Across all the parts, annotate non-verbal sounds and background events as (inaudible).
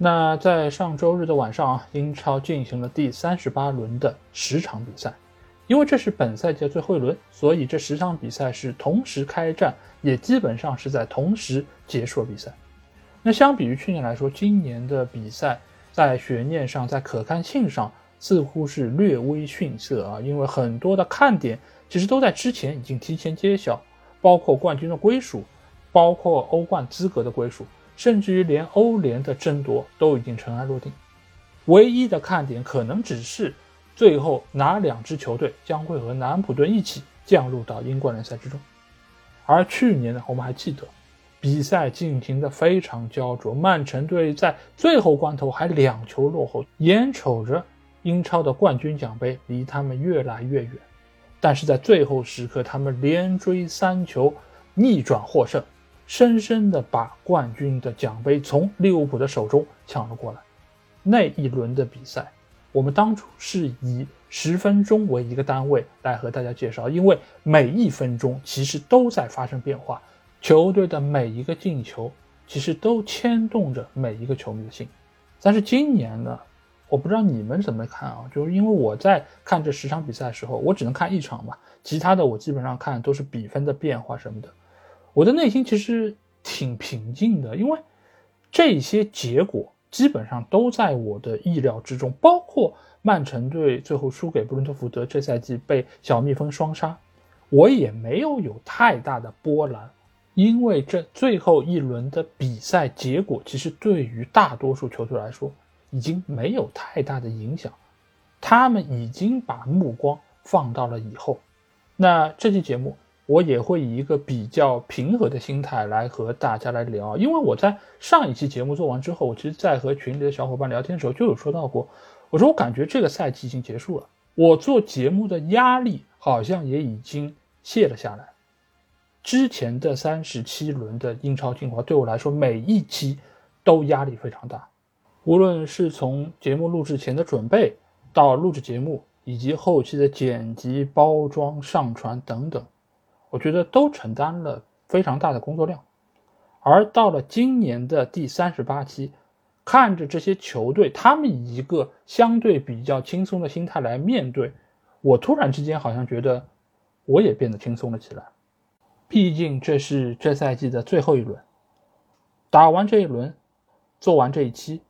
那在上周日的晚上啊，英超进行了第三十八轮的十场比赛，因为这是本赛季的最后一轮，所以这十场比赛是同时开战，也基本上是在同时结束比赛。那相比于去年来说，今年的比赛在悬念上，在可看性上似乎是略微逊色啊，因为很多的看点其实都在之前已经提前揭晓，包括冠军的归属，包括欧冠资格的归属。甚至于连欧联的争夺都已经尘埃落定，唯一的看点可能只是最后哪两支球队将会和南安普顿一起降入到英冠联赛之中。而去年呢，我们还记得比赛进行的非常焦灼，曼城队在最后关头还两球落后，眼瞅着英超的冠军奖杯离他们越来越远，但是在最后时刻，他们连追三球，逆转获胜。深深地把冠军的奖杯从利物浦的手中抢了过来。那一轮的比赛，我们当初是以十分钟为一个单位来和大家介绍，因为每一分钟其实都在发生变化，球队的每一个进球其实都牵动着每一个球迷的心。但是今年呢，我不知道你们怎么看啊？就是因为我在看这十场比赛的时候，我只能看一场嘛，其他的我基本上看都是比分的变化什么的。我的内心其实挺平静的，因为这些结果基本上都在我的意料之中，包括曼城队最后输给布伦特福德，这赛季被小蜜蜂双杀，我也没有有太大的波澜，因为这最后一轮的比赛结果其实对于大多数球队来说已经没有太大的影响，他们已经把目光放到了以后。那这期节目。我也会以一个比较平和的心态来和大家来聊，因为我在上一期节目做完之后，我其实，在和群里的小伙伴聊天的时候就有说到过，我说我感觉这个赛季已经结束了，我做节目的压力好像也已经卸了下来。之前的三十七轮的英超精华对我来说，每一期都压力非常大，无论是从节目录制前的准备，到录制节目，以及后期的剪辑、包装、上传等等。我觉得都承担了非常大的工作量，而到了今年的第三十八期，看着这些球队，他们以一个相对比较轻松的心态来面对，我突然之间好像觉得我也变得轻松了起来。毕竟这是这赛季的最后一轮，打完这一轮，做完这一期，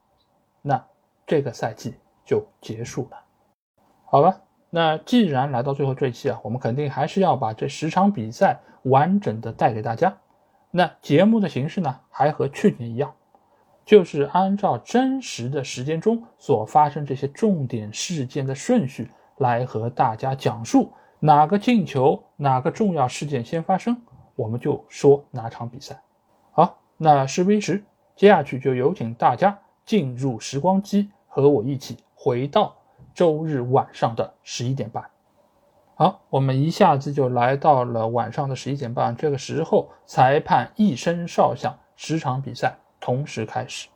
那这个赛季就结束了，好吧。那既然来到最后这一期啊，我们肯定还是要把这十场比赛完整的带给大家。那节目的形式呢，还和去年一样，就是按照真实的时间中所发生这些重点事件的顺序来和大家讲述哪个进球、哪个重要事件先发生，我们就说哪场比赛。好，那事不宜迟，接下去就有请大家进入时光机，和我一起回到。周日晚上的十一点半，好，我们一下子就来到了晚上的十一点半。这个时候，裁判一声哨响，十场比赛同时开始。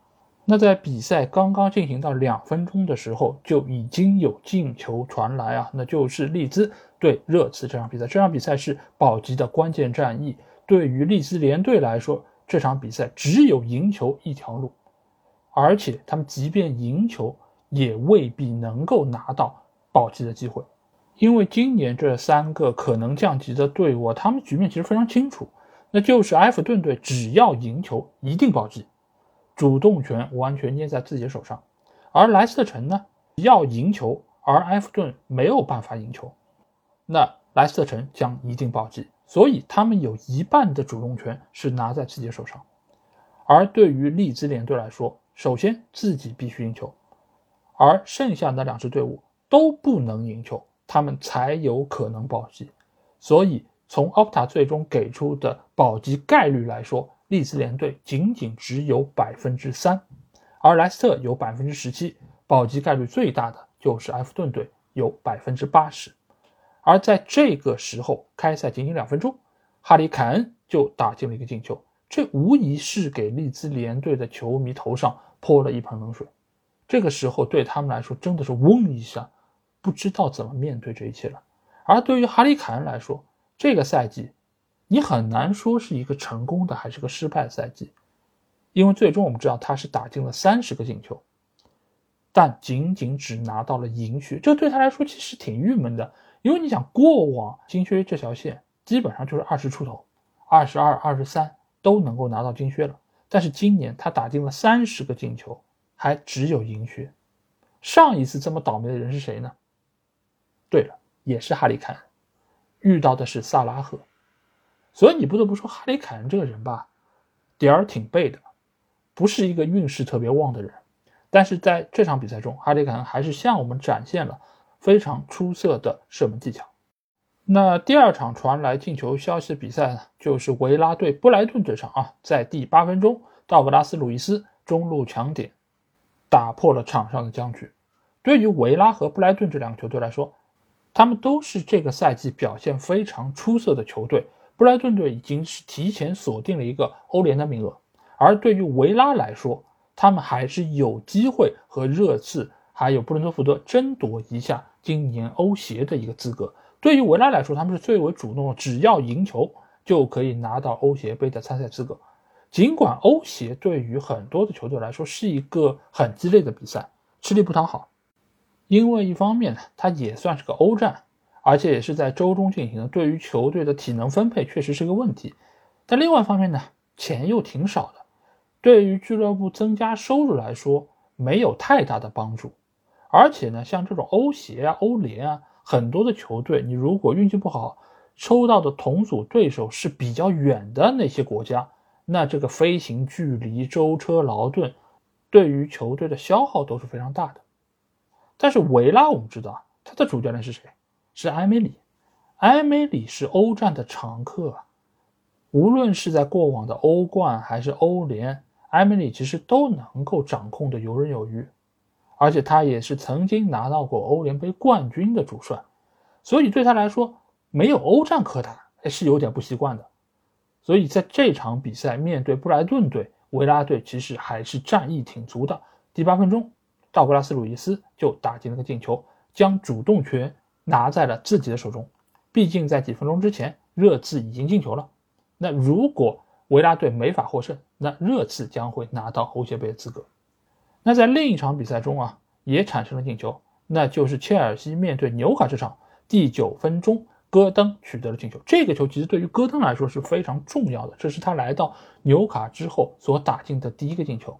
那在比赛刚刚进行到两分钟的时候，就已经有进球传来啊，那就是利兹对热刺这场比赛。这场比赛是保级的关键战役，对于利兹联队来说，这场比赛只有赢球一条路，而且他们即便赢球。也未必能够拿到保级的机会，因为今年这三个可能降级的队伍，他们局面其实非常清楚，那就是埃弗顿队只要赢球一定保级，主动权完全捏在自己手上；而莱斯特城呢要赢球，而埃弗顿没有办法赢球，那莱斯特城将一定保级，所以他们有一半的主动权是拿在自己手上。而对于利兹联队来说，首先自己必须赢球。而剩下的两支队伍都不能赢球，他们才有可能保级。所以从 Opta 最终给出的保级概率来说，利兹联队仅仅只有百分之三，而莱斯特有百分之十七，保级概率最大的就是埃弗顿队有百分之八十。而在这个时候，开赛仅仅两分钟，哈里凯恩就打进了一个进球，这无疑是给利兹联队的球迷头上泼了一盆冷水。这个时候对他们来说真的是嗡一下，不知道怎么面对这一切了。而对于哈里凯恩来说，这个赛季你很难说是一个成功的还是个失败的赛季，因为最终我们知道他是打进了三十个进球，但仅仅只拿到了银靴，这对他来说其实挺郁闷的。因为你想，过往金靴这条线基本上就是二十出头，二十二、二十三都能够拿到金靴了，但是今年他打进了三十个进球。还只有银靴，上一次这么倒霉的人是谁呢？对了，也是哈里凯恩，遇到的是萨拉赫，所以你不得不说哈里凯恩这个人吧，点儿挺背的，不是一个运势特别旺的人。但是在这场比赛中，哈里凯恩还是向我们展现了非常出色的射门技巧。那第二场传来进球消息的比赛呢，就是维拉对布莱顿这场啊，在第八分钟，道格拉斯·鲁伊斯中路抢点。打破了场上的僵局。对于维拉和布莱顿这两个球队来说，他们都是这个赛季表现非常出色的球队。布莱顿队已经是提前锁定了一个欧联的名额，而对于维拉来说，他们还是有机会和热刺还有布伦特福德争夺一下今年欧协的一个资格。对于维拉来说，他们是最为主动的，只要赢球就可以拿到欧协杯的参赛资格。尽管欧协对于很多的球队来说是一个很激烈的比赛，吃力不讨好，因为一方面呢，它也算是个欧战，而且也是在周中进行的，对于球队的体能分配确实是个问题。但另外一方面呢，钱又挺少的，对于俱乐部增加收入来说没有太大的帮助。而且呢，像这种欧协啊、欧联啊，很多的球队，你如果运气不好，抽到的同组对手是比较远的那些国家。那这个飞行距离、舟车劳顿，对于球队的消耗都是非常大的。但是维拉，我们知道他的主教练是谁？是埃梅里。埃梅里是欧战的常客，无论是在过往的欧冠还是欧联，埃梅里其实都能够掌控的游刃有余。而且他也是曾经拿到过欧联杯冠军的主帅，所以对他来说，没有欧战可打，是有点不习惯的。所以在这场比赛面对布莱顿队，维拉队其实还是战意挺足的。第八分钟，道格拉斯·鲁伊斯就打进了个进球，将主动权拿在了自己的手中。毕竟在几分钟之前，热刺已经进球了。那如果维拉队没法获胜，那热刺将会拿到欧协杯的资格。那在另一场比赛中啊，也产生了进球，那就是切尔西面对纽卡这场，第九分钟。戈登取得了进球，这个球其实对于戈登来说是非常重要的，这是他来到纽卡之后所打进的第一个进球。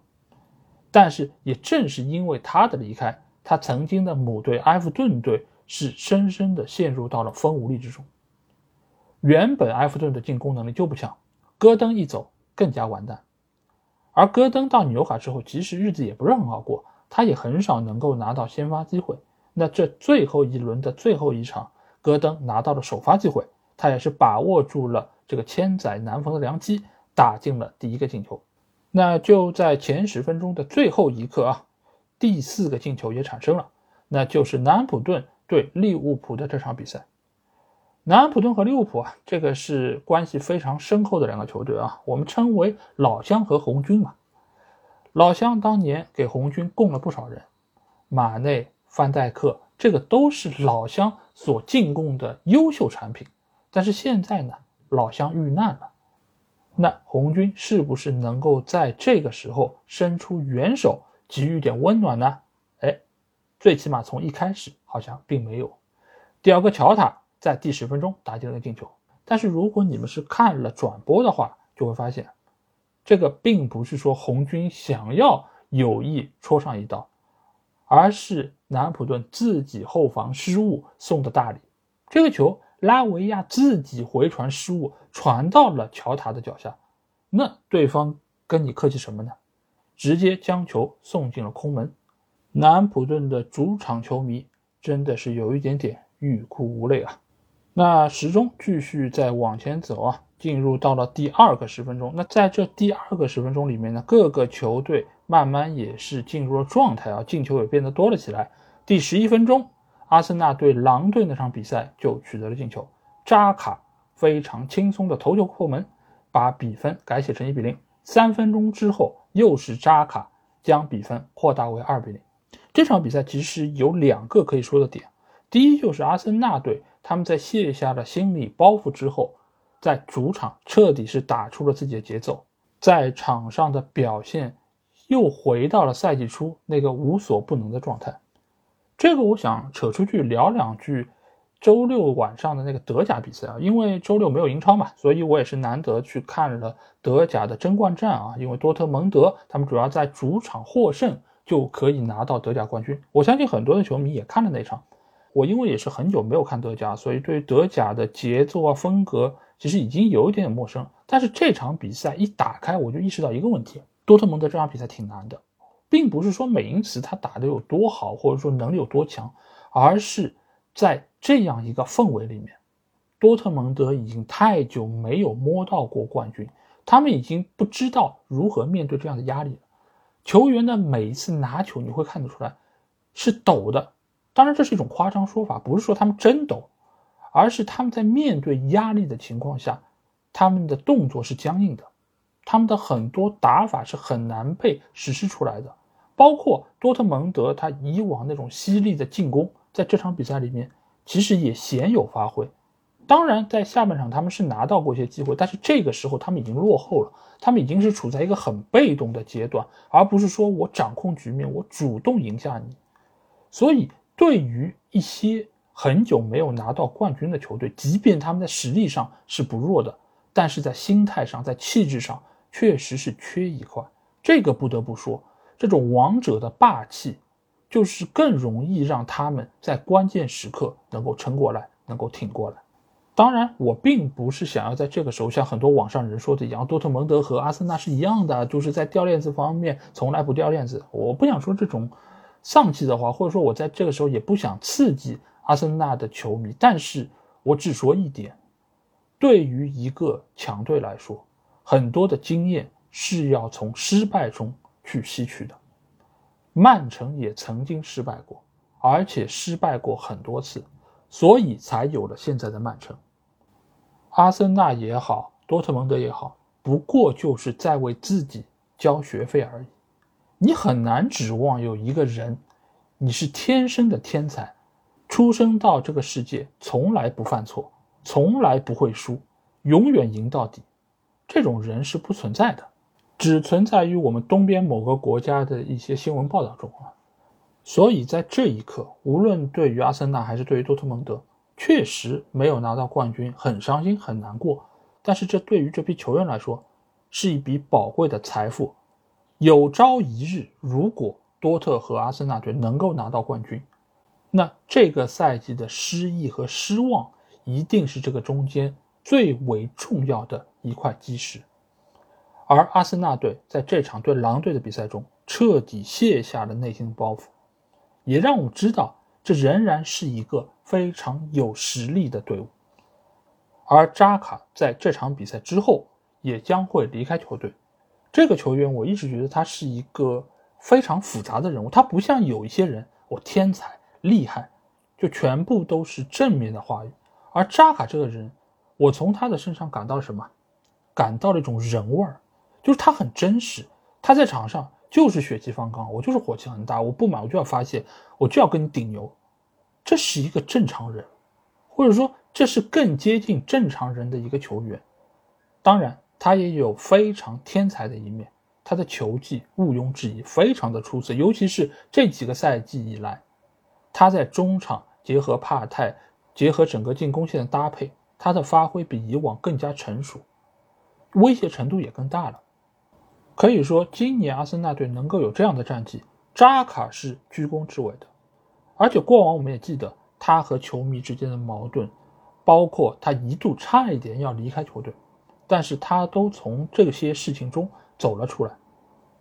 但是也正是因为他的离开，他曾经的母队埃弗顿队是深深的陷入到了风无力之中。原本埃弗顿的进攻能力就不强，戈登一走更加完蛋。而戈登到纽卡之后，其实日子也不是很好过，他也很少能够拿到先发机会。那这最后一轮的最后一场。戈登拿到了首发机会，他也是把握住了这个千载难逢的良机，打进了第一个进球。那就在前十分钟的最后一刻啊，第四个进球也产生了，那就是南安普顿对利物浦的这场比赛。南安普顿和利物浦啊，这个是关系非常深厚的两个球队啊，我们称为老乡和红军嘛。老乡当年给红军供了不少人，马内、范戴克。这个都是老乡所进贡的优秀产品，但是现在呢，老乡遇难了，那红军是不是能够在这个时候伸出援手，给予点温暖呢？哎，最起码从一开始好像并没有。第二个乔塔在第十分钟打进了个进球，但是如果你们是看了转播的话，就会发现，这个并不是说红军想要有意戳上一刀。而是南安普顿自己后防失误送的大礼，这个球拉维亚自己回传失误传到了乔塔的脚下，那对方跟你客气什么呢？直接将球送进了空门。南安普顿的主场球迷真的是有一点点欲哭无泪啊。那时钟继续在往前走啊，进入到了第二个十分钟。那在这第二个十分钟里面呢，各个球队。慢慢也是进入了状态啊，进球也变得多了起来。第十一分钟，阿森纳对狼队那场比赛就取得了进球，扎卡非常轻松的头球破门，把比分改写成一比零。三分钟之后，又是扎卡将比分扩大为二比零。这场比赛其实有两个可以说的点，第一就是阿森纳队他们在卸下了心理包袱之后，在主场彻底是打出了自己的节奏，在场上的表现又回到了赛季初那个无所不能的状态。这个我想扯出去聊两句，周六晚上的那个德甲比赛啊，因为周六没有英超嘛，所以我也是难得去看了德甲的争冠战啊，因为多特蒙德他们主要在主场获胜。就可以拿到德甲冠军。我相信很多的球迷也看了那场。我因为也是很久没有看德甲，所以对德甲的节奏啊、风格其实已经有一点点陌生。但是这场比赛一打开，我就意识到一个问题：多特蒙德这场比赛挺难的，并不是说美因茨他打得有多好，或者说能力有多强，而是在这样一个氛围里面，多特蒙德已经太久没有摸到过冠军，他们已经不知道如何面对这样的压力了。球员的每一次拿球，你会看得出来是抖的。当然，这是一种夸张说法，不是说他们真抖，而是他们在面对压力的情况下，他们的动作是僵硬的，他们的很多打法是很难被实施出来的。包括多特蒙德他以往那种犀利的进攻，在这场比赛里面其实也鲜有发挥。当然，在下半场他们是拿到过一些机会，但是这个时候他们已经落后了，他们已经是处在一个很被动的阶段，而不是说我掌控局面，我主动赢下你。所以，对于一些很久没有拿到冠军的球队，即便他们在实力上是不弱的，但是在心态上、在气质上确实是缺一块。这个不得不说，这种王者的霸气，就是更容易让他们在关键时刻能够撑过来，能够挺过来。当然，我并不是想要在这个时候像很多网上人说的一样，多特蒙德和阿森纳是一样的，就是在掉链子方面从来不掉链子。我不想说这种丧气的话，或者说我在这个时候也不想刺激阿森纳的球迷。但是我只说一点：对于一个强队来说，很多的经验是要从失败中去吸取的。曼城也曾经失败过，而且失败过很多次，所以才有了现在的曼城。阿森纳也好，多特蒙德也好，不过就是在为自己交学费而已。你很难指望有一个人，你是天生的天才，出生到这个世界从来不犯错，从来不会输，永远赢到底。这种人是不存在的，只存在于我们东边某个国家的一些新闻报道中啊。所以在这一刻，无论对于阿森纳还是对于多特蒙德。确实没有拿到冠军，很伤心，很难过。但是这对于这批球员来说，是一笔宝贵的财富。有朝一日，如果多特和阿森纳队能够拿到冠军，那这个赛季的失意和失望，一定是这个中间最为重要的一块基石。而阿森纳队在这场对狼队的比赛中，彻底卸下了内心的包袱，也让我知道。这仍然是一个非常有实力的队伍，而扎卡在这场比赛之后也将会离开球队。这个球员我一直觉得他是一个非常复杂的人物，他不像有一些人，我天才厉害，就全部都是正面的话语。而扎卡这个人，我从他的身上感到什么？感到了一种人味儿，就是他很真实，他在场上。就是血气方刚，我就是火气很大，我不满我就要发泄，我就要跟你顶牛，这是一个正常人，或者说这是更接近正常人的一个球员。当然，他也有非常天才的一面，他的球技毋庸置疑，非常的出色。尤其是这几个赛季以来，他在中场结合帕泰，结合整个进攻线的搭配，他的发挥比以往更加成熟，威胁程度也更大了。可以说，今年阿森纳队能够有这样的战绩，扎卡是居功至伟的。而且过往我们也记得他和球迷之间的矛盾，包括他一度差一点要离开球队，但是他都从这些事情中走了出来。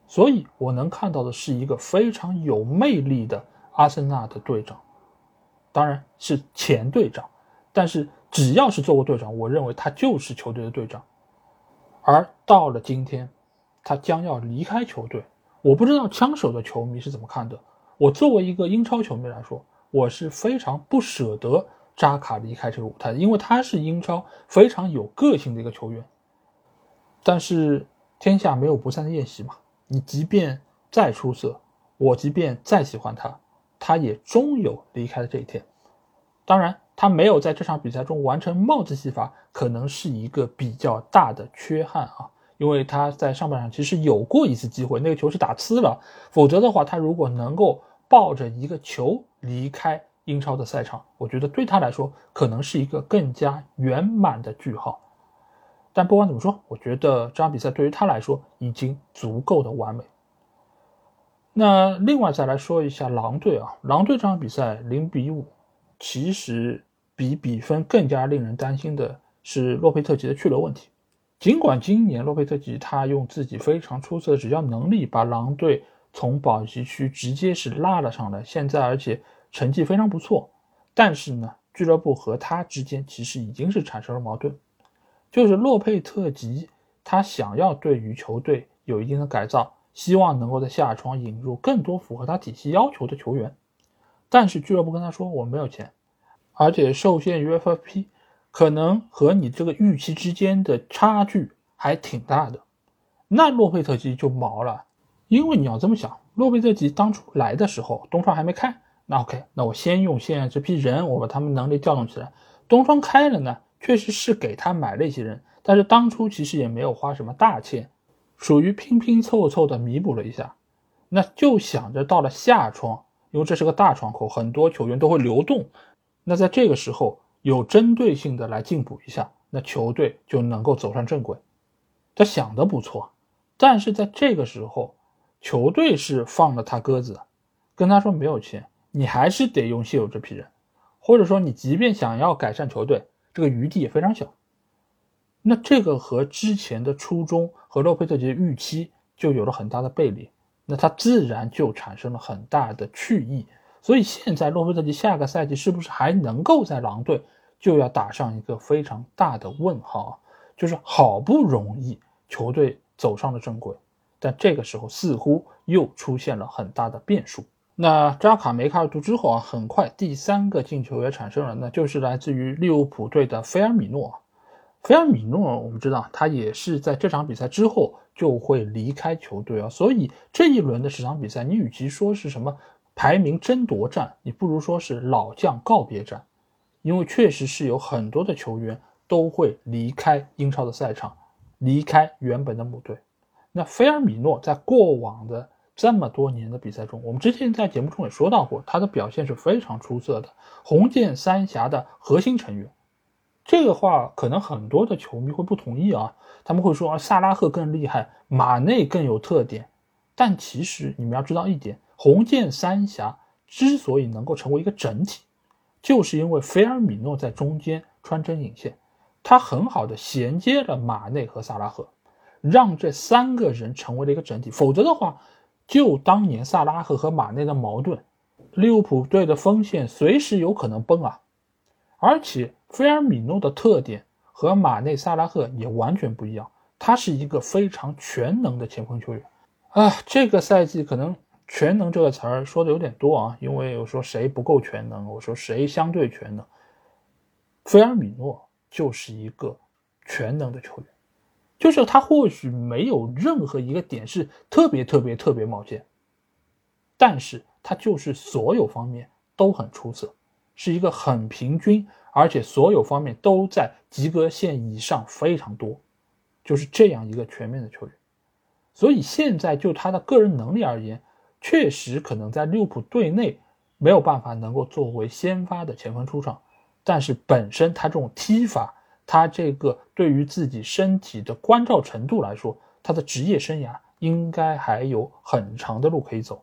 所以我能看到的是一个非常有魅力的阿森纳的队长，当然是前队长，但是只要是做过队长，我认为他就是球队的队长。而到了今天。他将要离开球队，我不知道枪手的球迷是怎么看的。我作为一个英超球迷来说，我是非常不舍得扎卡离开这个舞台，因为他是英超非常有个性的一个球员。但是天下没有不散的宴席嘛，你即便再出色，我即便再喜欢他，他也终有离开的这一天。当然，他没有在这场比赛中完成帽子戏法，可能是一个比较大的缺憾啊。因为他在上半场其实有过一次机会，那个球是打呲了。否则的话，他如果能够抱着一个球离开英超的赛场，我觉得对他来说可能是一个更加圆满的句号。但不管怎么说，我觉得这场比赛对于他来说已经足够的完美。那另外再来说一下狼队啊，狼队这场比赛零比五，其实比比分更加令人担心的是洛佩特吉的去留问题。尽管今年洛佩特吉他用自己非常出色的执教能力把狼队从保级区直接是拉了上来，现在而且成绩非常不错，但是呢，俱乐部和他之间其实已经是产生了矛盾，就是洛佩特吉他想要对于球队有一定的改造，希望能够在夏窗引入更多符合他体系要求的球员，但是俱乐部跟他说我没有钱，而且受限于 FFP。可能和你这个预期之间的差距还挺大的，那洛佩特吉就毛了，因为你要这么想，洛佩特吉当初来的时候，东窗还没开，那 OK，那我先用现在这批人，我把他们能力调动起来。东窗开了呢，确实是给他买了一些人，但是当初其实也没有花什么大钱，属于拼拼凑凑的弥补了一下，那就想着到了夏窗，因为这是个大窗口，很多球员都会流动，那在这个时候。有针对性的来进补一下，那球队就能够走上正轨。他想的不错，但是在这个时候，球队是放了他鸽子，跟他说没有钱，你还是得用现有这批人，或者说你即便想要改善球队，这个余地也非常小。那这个和之前的初衷和洛佩特吉的预期就有了很大的背离，那他自然就产生了很大的去意。所以现在洛佩特吉下个赛季是不是还能够在狼队，就要打上一个非常大的问号啊。就是好不容易球队走上了正轨，但这个时候似乎又出现了很大的变数。那扎卡梅开二度之后啊，很快第三个进球也产生了，那就是来自于利物浦队的菲尔米诺。菲尔米诺我们知道他也是在这场比赛之后就会离开球队啊，所以这一轮的十场比赛，你与其说是什么？排名争夺战，你不如说是老将告别战，因为确实是有很多的球员都会离开英超的赛场，离开原本的母队。那菲尔米诺在过往的这么多年的比赛中，我们之前在节目中也说到过，他的表现是非常出色的，红箭三峡的核心成员。这个话可能很多的球迷会不同意啊，他们会说啊，萨拉赫更厉害，马内更有特点。但其实你们要知道一点。红箭三峡之所以能够成为一个整体，就是因为菲尔米诺在中间穿针引线，他很好的衔接了马内和萨拉赫，让这三个人成为了一个整体。否则的话，就当年萨拉赫和马内的矛盾，利物浦队的锋线随时有可能崩啊！而且菲尔米诺的特点和马内、萨拉赫也完全不一样，他是一个非常全能的前锋球员啊！这个赛季可能。全能这个词儿说的有点多啊，因为我说谁不够全能，我说谁相对全能。菲尔米诺就是一个全能的球员，就是他或许没有任何一个点是特别特别特别冒尖，但是他就是所有方面都很出色，是一个很平均，而且所有方面都在及格线以上非常多，就是这样一个全面的球员。所以现在就他的个人能力而言。确实可能在利物浦队内没有办法能够作为先发的前锋出场，但是本身他这种踢法，他这个对于自己身体的关照程度来说，他的职业生涯应该还有很长的路可以走。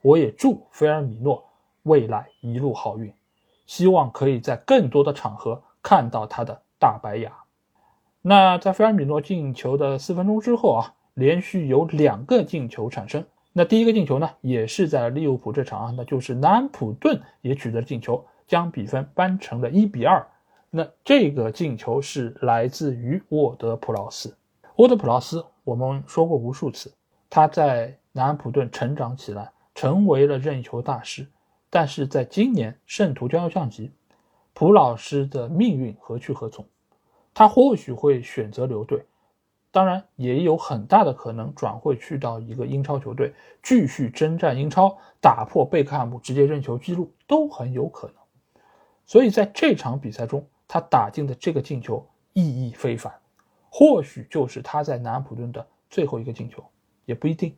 我也祝菲尔米诺未来一路好运，希望可以在更多的场合看到他的大白牙。那在菲尔米诺进球的四分钟之后啊，连续有两个进球产生。那第一个进球呢，也是在利物浦这场啊，那就是南安普顿也取得了进球，将比分扳成了一比二。那这个进球是来自于沃德普劳斯。沃德普劳斯，我们说过无数次，他在南安普顿成长起来，成为了任意球大师，但是在今年圣徒将要降级，普老师的命运何去何从？他或许会选择留队，当然也有很大的可能转会去到一个英超球队，继续征战英超，打破贝克汉姆直接任球记录都很有可能。所以在这场比赛中，他打进的这个进球意义非凡，或许就是他在南安普顿的最后一个进球，也不一定。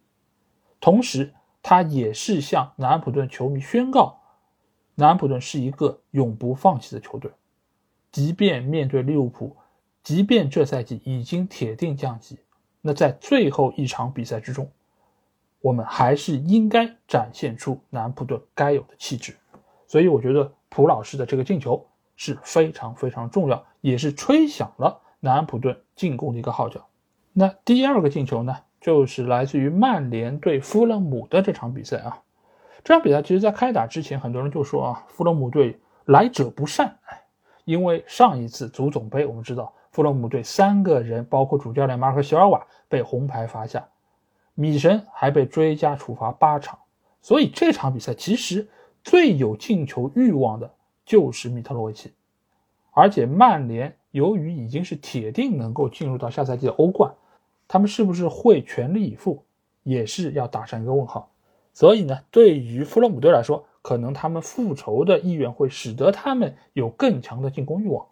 同时，他也是向南安普顿球迷宣告，南安普顿是一个永不放弃的球队，即便面对利物浦。即便这赛季已经铁定降级，那在最后一场比赛之中，我们还是应该展现出南安普顿该有的气质。所以，我觉得普老师的这个进球是非常非常重要，也是吹响了南安普顿进攻的一个号角。那第二个进球呢，就是来自于曼联对富勒姆的这场比赛啊。这场比赛其实，在开打之前，很多人就说啊，富勒姆队来者不善，哎，因为上一次足总杯，我们知道。富勒姆队三个人，包括主教练马尔克席尔瓦被红牌罚下，米神还被追加处罚八场。所以这场比赛其实最有进球欲望的就是米特洛维奇。而且曼联由于已经是铁定能够进入到下赛季的欧冠，他们是不是会全力以赴，也是要打上一个问号。所以呢，对于富勒姆队来说，可能他们复仇的意愿会使得他们有更强的进攻欲望。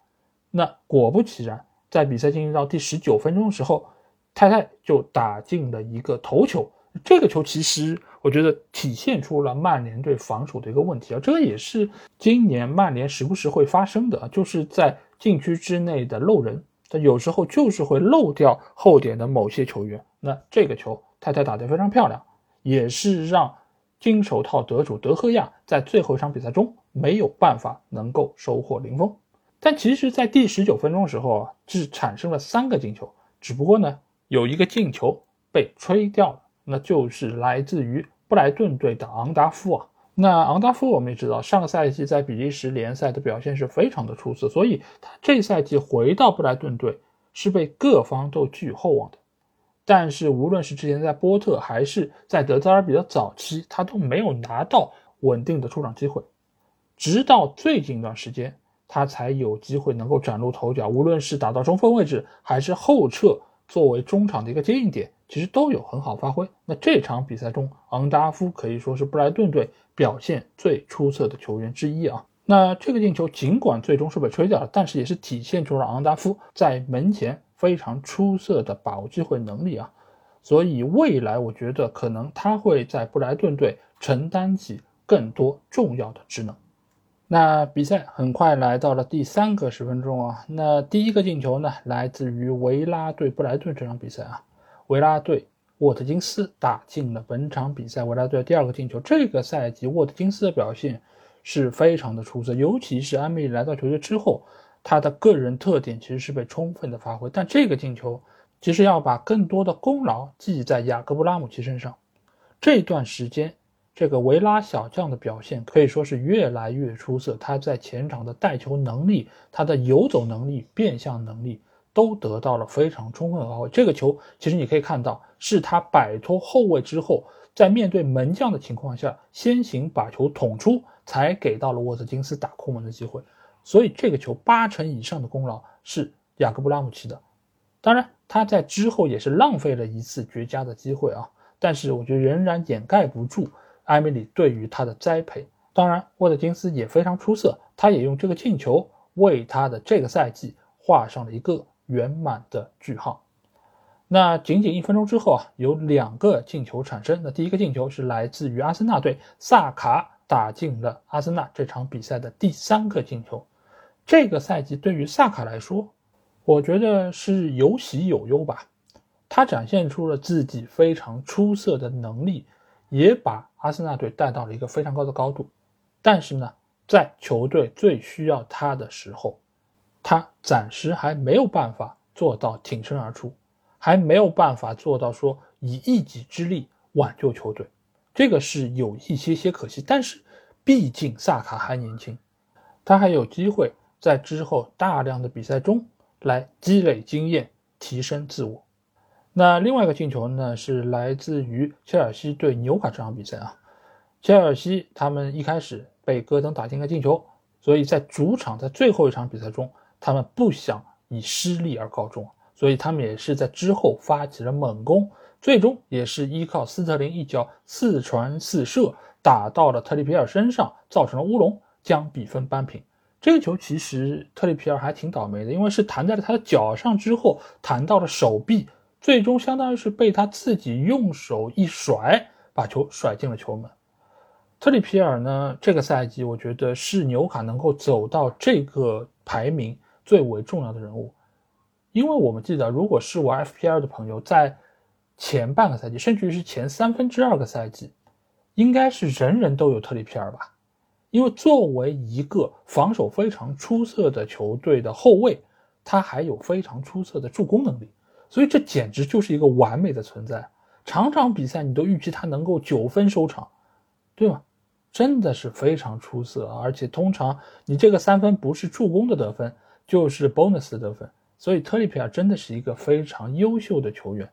那果不其然。在比赛进行到第十九分钟的时候，泰泰就打进了一个头球。这个球其实我觉得体现出了曼联队防守的一个问题啊，这个也是今年曼联时不时会发生的，就是在禁区之内的漏人，他有时候就是会漏掉后点的某些球员。那这个球太太打得非常漂亮，也是让金手套得主德赫亚在最后一场比赛中没有办法能够收获零封。但其实，在第十九分钟的时候啊，是产生了三个进球，只不过呢，有一个进球被吹掉了，那就是来自于布莱顿队的昂达夫啊。那昂达夫我们也知道，上个赛季在比利时联赛的表现是非常的出色，所以他这赛季回到布莱顿队是被各方都寄予厚望的。但是，无论是之前在波特，还是在德泽尔比的早期，他都没有拿到稳定的出场机会，直到最近一段时间。他才有机会能够崭露头角，无论是打到中锋位置，还是后撤作为中场的一个接应点，其实都有很好发挥。那这场比赛中，昂达夫可以说是布莱顿队表现最出色的球员之一啊。那这个进球尽管最终是被吹掉了，但是也是体现出了昂达夫在门前非常出色的把握机会能力啊。所以未来我觉得可能他会在布莱顿队承担起更多重要的职能。那比赛很快来到了第三个十分钟啊，那第一个进球呢，来自于维拉对布莱顿这场比赛啊，维拉队沃特金斯打进了本场比赛维拉队第二个进球。这个赛季沃特金斯的表现是非常的出色，尤其是安米来到球队之后，他的个人特点其实是被充分的发挥。但这个进球其实要把更多的功劳记在雅各布拉姆齐身上，这段时间。这个维拉小将的表现可以说是越来越出色，他在前场的带球能力、他的游走能力、变向能力都得到了非常充分的发挥。这个球其实你可以看到，是他摆脱后卫之后，在面对门将的情况下，先行把球捅出，才给到了沃特金斯打空门的机会。所以这个球八成以上的功劳是雅各布拉姆齐的。当然，他在之后也是浪费了一次绝佳的机会啊，但是我觉得仍然掩盖不住。埃米里对于他的栽培，当然沃特金斯也非常出色，他也用这个进球为他的这个赛季画上了一个圆满的句号。那仅仅一分钟之后啊，有两个进球产生。那第一个进球是来自于阿森纳队，萨卡打进了阿森纳这场比赛的第三个进球。这个赛季对于萨卡来说，我觉得是有喜有忧吧。他展现出了自己非常出色的能力。也把阿森纳队带到了一个非常高的高度，但是呢，在球队最需要他的时候，他暂时还没有办法做到挺身而出，还没有办法做到说以一己之力挽救球队，这个是有一些些可惜。但是，毕竟萨卡还年轻，他还有机会在之后大量的比赛中来积累经验，提升自我。那另外一个进球呢，是来自于切尔西对纽卡这场比赛啊。切尔西他们一开始被戈登打进个进球，所以在主场在最后一场比赛中，他们不想以失利而告终，所以他们也是在之后发起了猛攻，最终也是依靠斯特林一脚四传四射打到了特里皮尔身上，造成了乌龙，将比分扳平。这个球其实特里皮尔还挺倒霉的，因为是弹在了他的脚上之后弹到了手臂，最终相当于是被他自己用手一甩，把球甩进了球门。特里皮尔呢？这个赛季我觉得是纽卡能够走到这个排名最为重要的人物，因为我们记得，如果是玩 FPL 的朋友，在前半个赛季，甚至于是前三分之二个赛季，应该是人人都有特里皮尔吧？因为作为一个防守非常出色的球队的后卫，他还有非常出色的助攻能力，所以这简直就是一个完美的存在。场场比赛你都预期他能够九分收场，对吗？真的是非常出色，而且通常你这个三分不是助攻的得分，就是 bonus 的得分，所以特里皮尔真的是一个非常优秀的球员。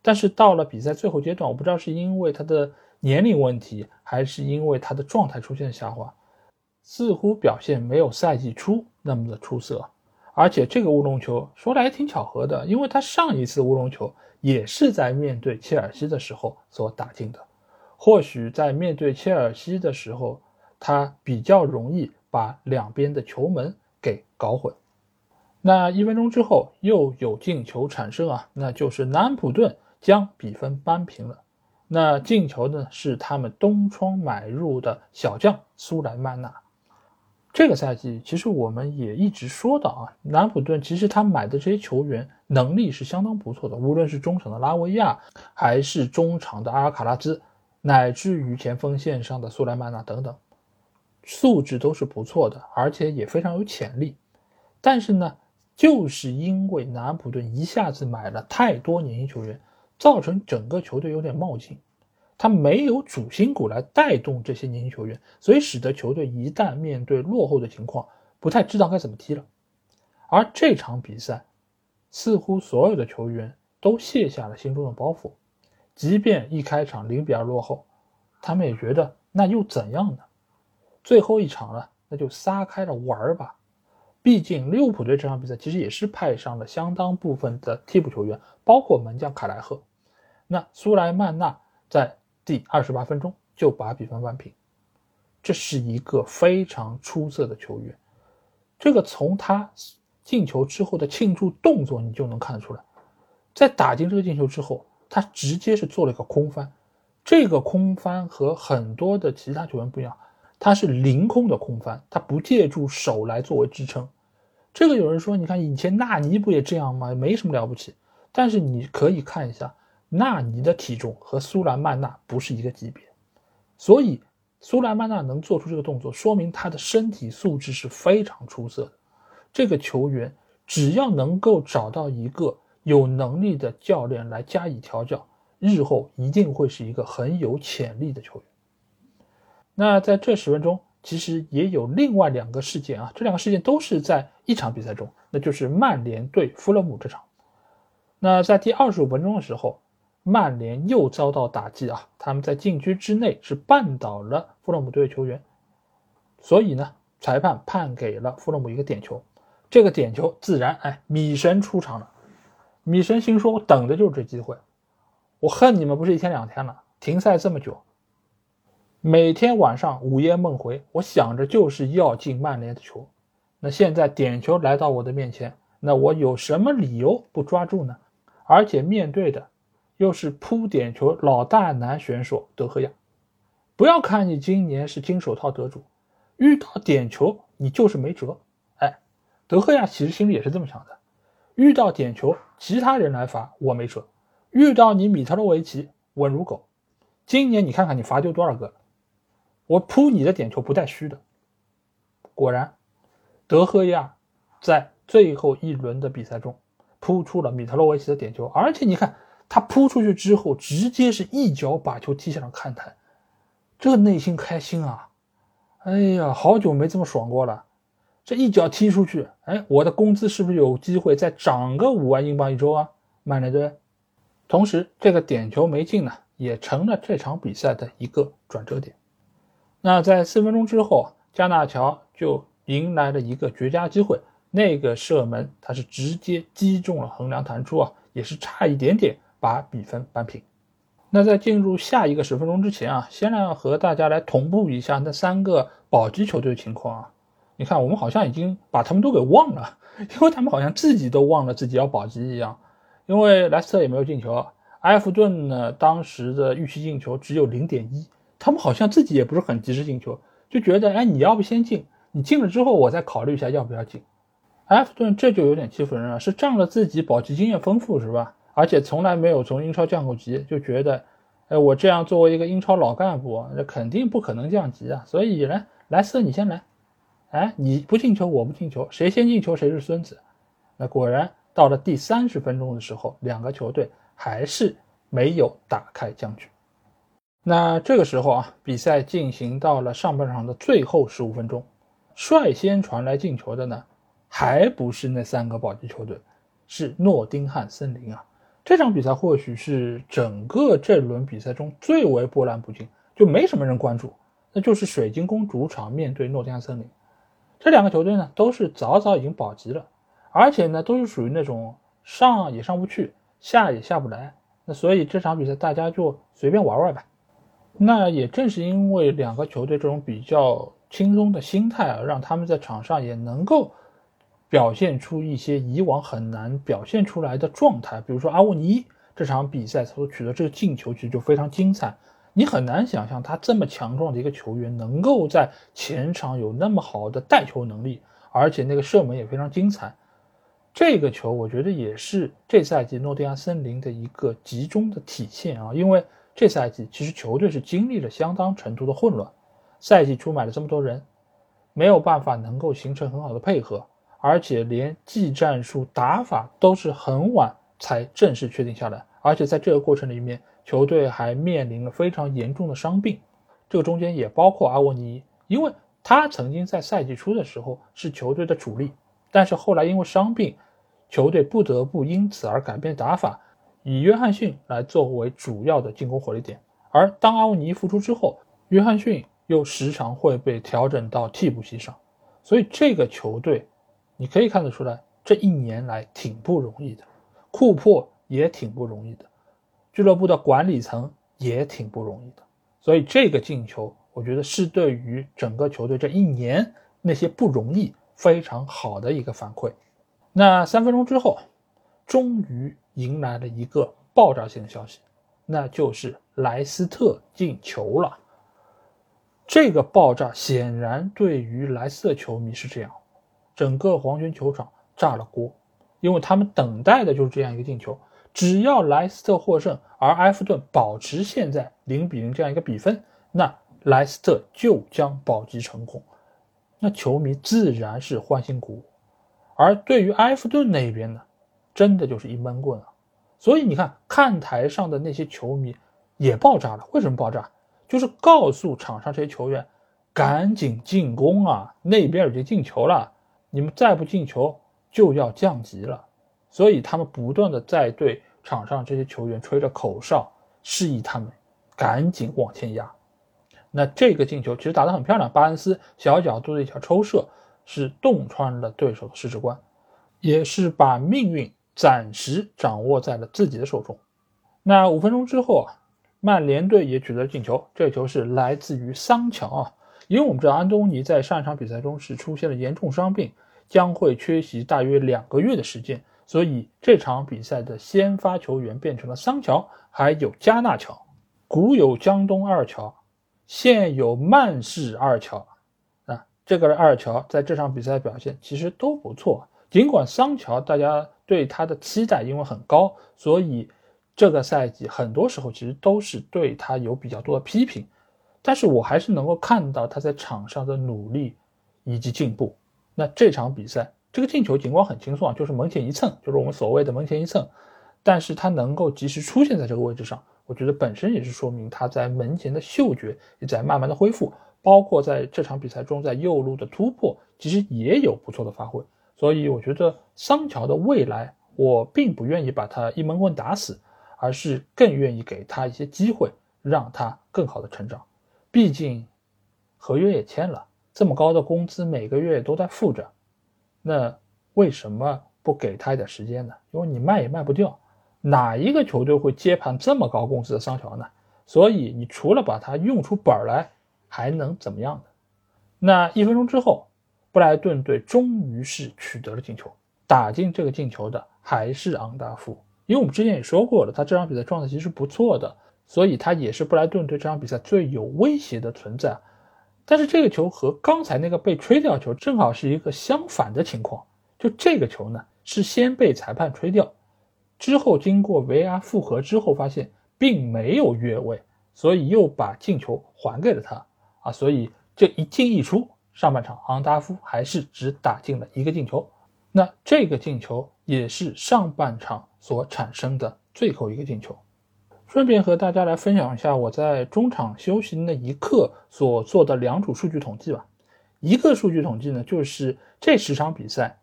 但是到了比赛最后阶段，我不知道是因为他的年龄问题，还是因为他的状态出现下滑，似乎表现没有赛季初那么的出色。而且这个乌龙球说来也挺巧合的，因为他上一次乌龙球也是在面对切尔西的时候所打进的。或许在面对切尔西的时候，他比较容易把两边的球门给搞混。那一分钟之后又有进球产生啊，那就是南安普顿将比分扳平了。那进球呢是他们东窗买入的小将苏莱曼纳。这个赛季其实我们也一直说到啊，南普顿其实他买的这些球员能力是相当不错的，无论是中场的拉维亚，还是中场的阿尔卡拉兹。乃至于前锋线上的苏莱曼纳等等，素质都是不错的，而且也非常有潜力。但是呢，就是因为南安普顿一下子买了太多年轻球员，造成整个球队有点冒进，他没有主心骨来带动这些年轻球员，所以使得球队一旦面对落后的情况，不太知道该怎么踢了。而这场比赛，似乎所有的球员都卸下了心中的包袱。即便一开场零比二落后，他们也觉得那又怎样呢？最后一场了，那就撒开了玩吧。毕竟利物浦队这场比赛其实也是派上了相当部分的替补球员，包括门将凯莱赫。那苏莱曼纳在第二十八分钟就把比分扳平，这是一个非常出色的球员。这个从他进球之后的庆祝动作你就能看得出来，在打进这个进球之后。他直接是做了一个空翻，这个空翻和很多的其他球员不一样，他是凌空的空翻，他不借助手来作为支撑。这个有人说，你看以前纳尼不也这样吗？没什么了不起。但是你可以看一下，纳尼的体重和苏莱曼纳不是一个级别，所以苏莱曼纳能做出这个动作，说明他的身体素质是非常出色的。这个球员只要能够找到一个。有能力的教练来加以调教，日后一定会是一个很有潜力的球员。那在这十分钟，其实也有另外两个事件啊，这两个事件都是在一场比赛中，那就是曼联对弗勒姆这场。那在第二十五分钟的时候，曼联又遭到打击啊，他们在禁区之内是绊倒了弗勒姆队的球员，所以呢，裁判判给了弗勒姆一个点球。这个点球自然，哎，米神出场了。米神心说：“我等的就是这机会，我恨你们不是一天两天了，停赛这么久，每天晚上午夜梦回，我想着就是要进曼联的球。那现在点球来到我的面前，那我有什么理由不抓住呢？而且面对的又是扑点球老大难选手德赫亚。不要看你今年是金手套得主，遇到点球你就是没辙。哎，德赫亚其实心里也是这么想的。”遇到点球，其他人来罚我没辙；遇到你米特洛维奇，稳如狗。今年你看看你罚丢多少个？我扑你的点球不带虚的。果然，德赫亚在最后一轮的比赛中扑出了米特洛维奇的点球，而且你看他扑出去之后，直接是一脚把球踢向了看台，这内心开心啊！哎呀，好久没这么爽过了。这一脚踢出去，哎，我的工资是不是有机会再涨个五万英镑一周啊？曼联队。同时，这个点球没进呢，也成了这场比赛的一个转折点。那在四分钟之后，加纳乔就迎来了一个绝佳机会，那个射门他是直接击中了横梁弹出啊，也是差一点点把比分扳平。那在进入下一个十分钟之前啊，先来和大家来同步一下那三个保级球队的情况啊。你看，我们好像已经把他们都给忘了，(laughs) 因为他们好像自己都忘了自己要保级一样。因为莱斯特也没有进球，埃弗顿呢当时的预期进球只有零点一，他们好像自己也不是很及时进球，就觉得哎，你要不先进，你进了之后我再考虑一下要不要进。埃弗顿这就有点欺负人了，是仗着自己保级经验丰富是吧？而且从来没有从英超降过级，就觉得，哎，我这样作为一个英超老干部，那肯定不可能降级啊！所以呢，莱斯特你先来，哎，你不进球我不进球，谁先进球谁是孙子。那果然到了第三十分钟的时候，两个球队还是没有打开僵局。那这个时候啊，比赛进行到了上半场的最后十五分钟，率先传来进球的呢，还不是那三个保级球队，是诺丁汉森林啊。这场比赛或许是整个这轮比赛中最为波澜不惊，就没什么人关注。那就是水晶宫主场面对诺丁汉森林，这两个球队呢都是早早已经保级了，而且呢都是属于那种上也上不去，下也下不来。那所以这场比赛大家就随便玩玩吧。那也正是因为两个球队这种比较轻松的心态啊，让他们在场上也能够。表现出一些以往很难表现出来的状态，比如说阿沃尼这场比赛所取得这个进球，其实就非常精彩。你很难想象他这么强壮的一个球员，能够在前场有那么好的带球能力，而且那个射门也非常精彩。这个球我觉得也是这赛季诺丁汉森林的一个集中的体现啊，因为这赛季其实球队是经历了相当程度的混乱，赛季初买了这么多人，没有办法能够形成很好的配合。而且连技战术打法都是很晚才正式确定下来，而且在这个过程里面，球队还面临了非常严重的伤病，这个中间也包括阿沃尼，因为他曾经在赛季初的时候是球队的主力，但是后来因为伤病，球队不得不因此而改变打法，以约翰逊来作为主要的进攻火力点，而当阿沃尼复出之后，约翰逊又时常会被调整到替补席上，所以这个球队。你可以看得出来，这一年来挺不容易的，库珀也挺不容易的，俱乐部的管理层也挺不容易的。所以这个进球，我觉得是对于整个球队这一年那些不容易非常好的一个反馈。那三分钟之后，终于迎来了一个爆炸性的消息，那就是莱斯特进球了。这个爆炸显然对于莱斯特球迷是这样。整个黄泉球场炸了锅，因为他们等待的就是这样一个进球。只要莱斯特获胜，而埃弗顿保持现在零比零这样一个比分，那莱斯特就将保级成功。那球迷自然是欢欣鼓舞。而对于埃弗顿那边呢，真的就是一闷棍啊。所以你看，看台上的那些球迷也爆炸了。为什么爆炸？就是告诉场上这些球员，赶紧进攻啊！那边已经进球了。你们再不进球就要降级了，所以他们不断的在对场上这些球员吹着口哨，示意他们赶紧往前压。那这个进球其实打得很漂亮，巴恩斯小角度的一脚抽射是洞穿了对手的十指关，也是把命运暂时掌握在了自己的手中。那五分钟之后啊，曼联队也取得了进球，这球是来自于桑乔啊。因为我们知道安东尼在上一场比赛中是出现了严重伤病，将会缺席大约两个月的时间，所以这场比赛的先发球员变成了桑乔，还有加纳乔。古有江东二乔，现有曼市二乔。啊，这个二乔在这场比赛表现其实都不错。尽管桑乔大家对他的期待因为很高，所以这个赛季很多时候其实都是对他有比较多的批评。但是我还是能够看到他在场上的努力以及进步。那这场比赛这个进球尽管很轻松啊，就是门前一蹭，就是我们所谓的门前一蹭，但是他能够及时出现在这个位置上，我觉得本身也是说明他在门前的嗅觉也在慢慢的恢复，包括在这场比赛中在右路的突破，其实也有不错的发挥。所以我觉得桑乔的未来，我并不愿意把他一闷棍打死，而是更愿意给他一些机会，让他更好的成长。毕竟，合约也签了，这么高的工资每个月都在付着，那为什么不给他一点时间呢？因为你卖也卖不掉，哪一个球队会接盘这么高工资的桑乔呢？所以你除了把他用出本来，还能怎么样呢？那一分钟之后，布莱顿队终于是取得了进球，打进这个进球的还是昂达夫。因为我们之前也说过了，他这场比赛状态其实不错的，所以他也是布莱顿对这场比赛最有威胁的存在。但是这个球和刚才那个被吹掉球正好是一个相反的情况，就这个球呢是先被裁判吹掉，之后经过 VR 复核之后发现并没有越位，所以又把进球还给了他啊，所以这一进一出，上半场昂达夫还是只打进了一个进球，那这个进球也是上半场。所产生的最后一个进球，顺便和大家来分享一下我在中场休息那一刻所做的两组数据统计吧。一个数据统计呢，就是这十场比赛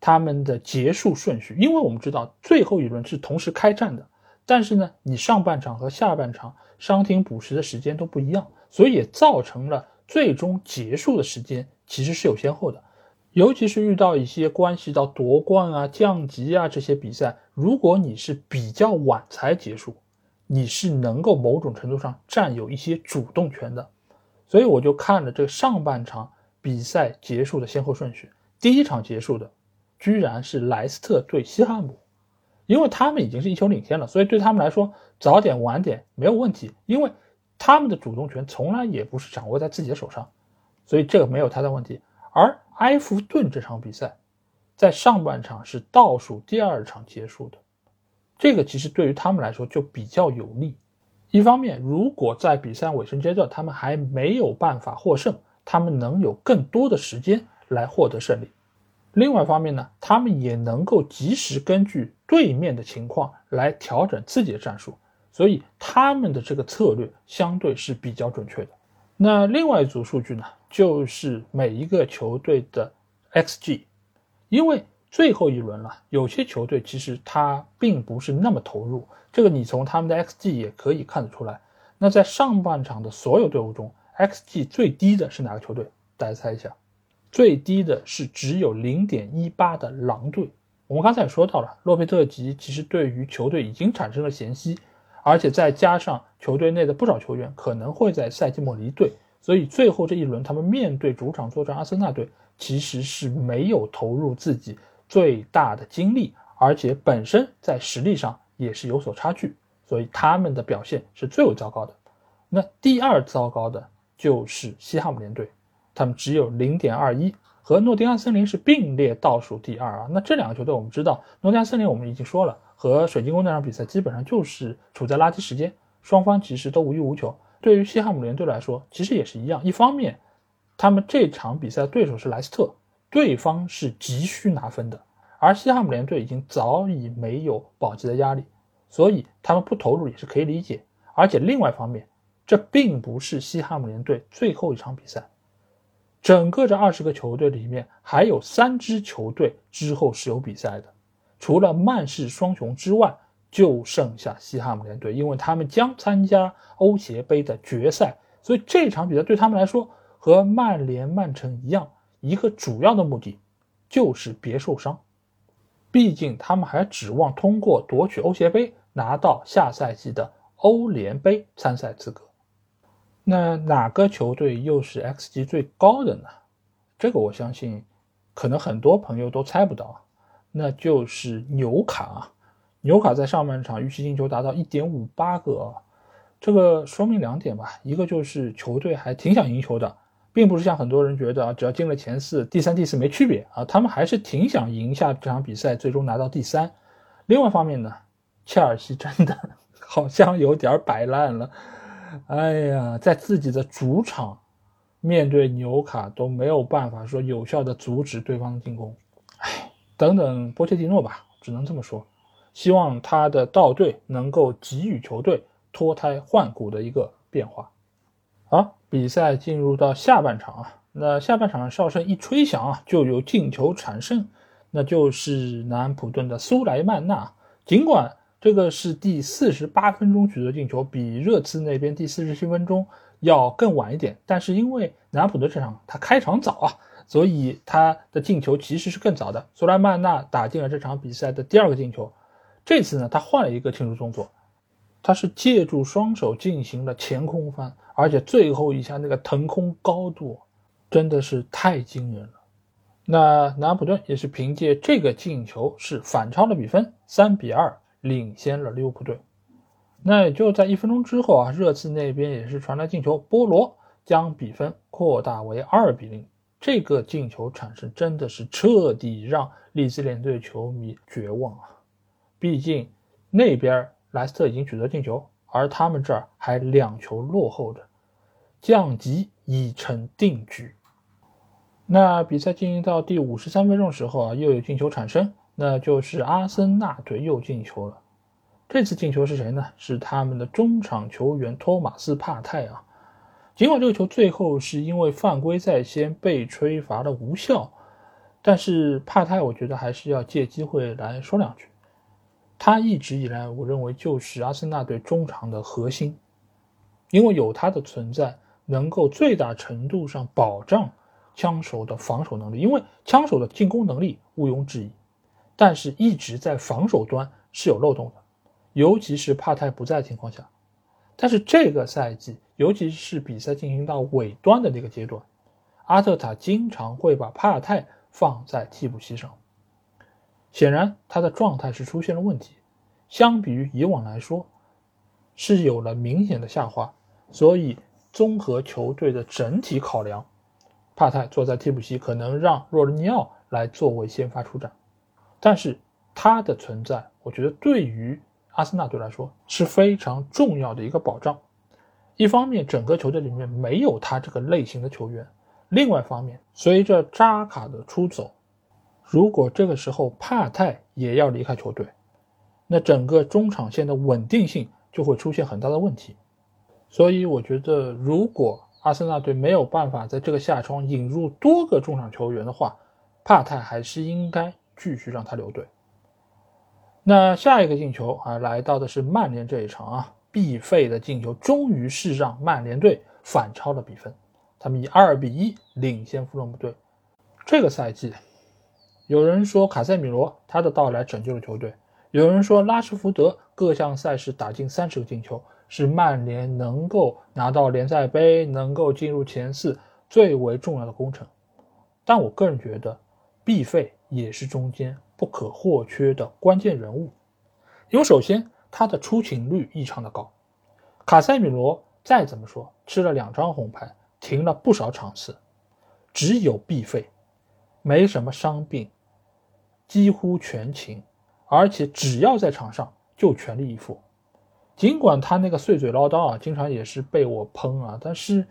他们的结束顺序，因为我们知道最后一轮是同时开战的，但是呢，你上半场和下半场伤停补时的时间都不一样，所以也造成了最终结束的时间其实是有先后的。尤其是遇到一些关系到夺冠啊、降级啊这些比赛，如果你是比较晚才结束，你是能够某种程度上占有一些主动权的。所以我就看了这上半场比赛结束的先后顺序，第一场结束的居然是莱斯特对西汉姆，因为他们已经是一球领先了，所以对他们来说早点晚点没有问题，因为他们的主动权从来也不是掌握在自己的手上，所以这个没有太大问题。而埃弗顿这场比赛，在上半场是倒数第二场结束的，这个其实对于他们来说就比较有利。一方面，如果在比赛尾声阶段他们还没有办法获胜，他们能有更多的时间来获得胜利；另外一方面呢，他们也能够及时根据对面的情况来调整自己的战术，所以他们的这个策略相对是比较准确的。那另外一组数据呢？就是每一个球队的 xG，因为最后一轮了，有些球队其实他并不是那么投入，这个你从他们的 xG 也可以看得出来。那在上半场的所有队伍中，xG 最低的是哪个球队？大家猜一下，最低的是只有零点一八的狼队。我们刚才也说到了，洛佩特吉其实对于球队已经产生了嫌隙，而且再加上球队内的不少球员可能会在赛季末离队。所以最后这一轮，他们面对主场作战阿森纳队，其实是没有投入自己最大的精力，而且本身在实力上也是有所差距，所以他们的表现是最为糟糕的。那第二糟糕的就是西汉姆联队，他们只有零点二一，和诺丁汉森林是并列倒数第二啊。那这两个球队我们知道，诺丁汉森林我们已经说了，和水晶宫那场比赛基本上就是处在垃圾时间，双方其实都无欲无求。对于西汉姆联队来说，其实也是一样。一方面，他们这场比赛对手是莱斯特，对方是急需拿分的，而西汉姆联队已经早已没有保级的压力，所以他们不投入也是可以理解。而且另外一方面，这并不是西汉姆联队最后一场比赛，整个这二十个球队里面还有三支球队之后是有比赛的，除了曼市双雄之外。就剩下西汉姆联队，因为他们将参加欧协杯的决赛，所以这场比赛对他们来说和曼联、曼城一样，一个主要的目的就是别受伤。毕竟他们还指望通过夺取欧协杯拿到下赛季的欧联杯参赛资格。那哪个球队又是 xG 最高的呢？这个我相信，可能很多朋友都猜不到，那就是纽卡啊。纽卡在上半场预期进球达到一点五八个，这个说明两点吧，一个就是球队还挺想赢球的，并不是像很多人觉得啊，只要进了前四，第三、第四没区别啊，他们还是挺想赢下这场比赛，最终拿到第三。另外一方面呢，切尔西真的 (laughs) 好像有点摆烂了，哎呀，在自己的主场面对纽卡都没有办法说有效的阻止对方的进攻，哎，等等波切蒂诺吧，只能这么说。希望他的到队能够给予球队脱胎换骨的一个变化。好，比赛进入到下半场啊，那下半场哨声一吹响啊，就有进球产生，那就是南普顿的苏莱曼纳。尽管这个是第四十八分钟取得进球，比热刺那边第四十七分钟要更晚一点。但是因为南普顿这场他开场早啊，所以他的进球其实是更早的。苏莱曼纳打进了这场比赛的第二个进球。这次呢，他换了一个庆祝动作，他是借助双手进行了前空翻，而且最后一下那个腾空高度真的是太惊人了。那南普顿也是凭借这个进球是反超了比分，三比二领先了利物浦队。那也就在一分钟之后啊，热刺那边也是传来进球，波罗将比分扩大为二比零。这个进球产生真的是彻底让利兹联队球迷绝望啊！毕竟那边莱斯特已经取得进球，而他们这儿还两球落后着，降级已成定局。那比赛进行到第五十三分钟时候啊，又有进球产生，那就是阿森纳队又进球了。这次进球是谁呢？是他们的中场球员托马斯帕泰啊。尽管这个球最后是因为犯规在先被吹罚了无效，但是帕泰我觉得还是要借机会来说两句。他一直以来我认为就是阿森纳队中场的核心，因为有他的存在，能够最大程度上保障。枪手的防守能力，因为枪手的进攻能力毋庸置疑，但是一直在防守端是有漏洞的，尤其是帕泰不在情况下。但是这个赛季，尤其是比赛进行到尾端的那个阶段，阿特塔经常会把帕泰放在替补席上，显然他的状态是出现了问题，相比于以往来说，是有了明显的下滑。所以综合球队的整体考量。帕泰坐在替补席，可能让若尔尼奥来作为先发出战，但是他的存在，我觉得对于阿森纳队来说是非常重要的一个保障。一方面，整个球队里面没有他这个类型的球员；另外一方面，随着扎卡的出走，如果这个时候帕泰也要离开球队，那整个中场线的稳定性就会出现很大的问题。所以，我觉得如果阿森纳队没有办法在这个夏窗引入多个中场球员的话，帕泰还是应该继续让他留队。那下一个进球啊，来到的是曼联这一场啊，必费的进球终于是让曼联队反超了比分，他们以二比一领先富勒姆队。这个赛季，有人说卡塞米罗他的到来拯救了球队，有人说拉什福德各项赛事打进三十个进球。是曼联能够拿到联赛杯、能够进入前四最为重要的工程，但我个人觉得，B 费也是中间不可或缺的关键人物，因为首先他的出勤率异常的高，卡塞米罗再怎么说吃了两张红牌，停了不少场次，只有 B 费没什么伤病，几乎全勤，而且只要在场上就全力以赴。尽管他那个碎嘴唠叨啊，经常也是被我喷啊，但是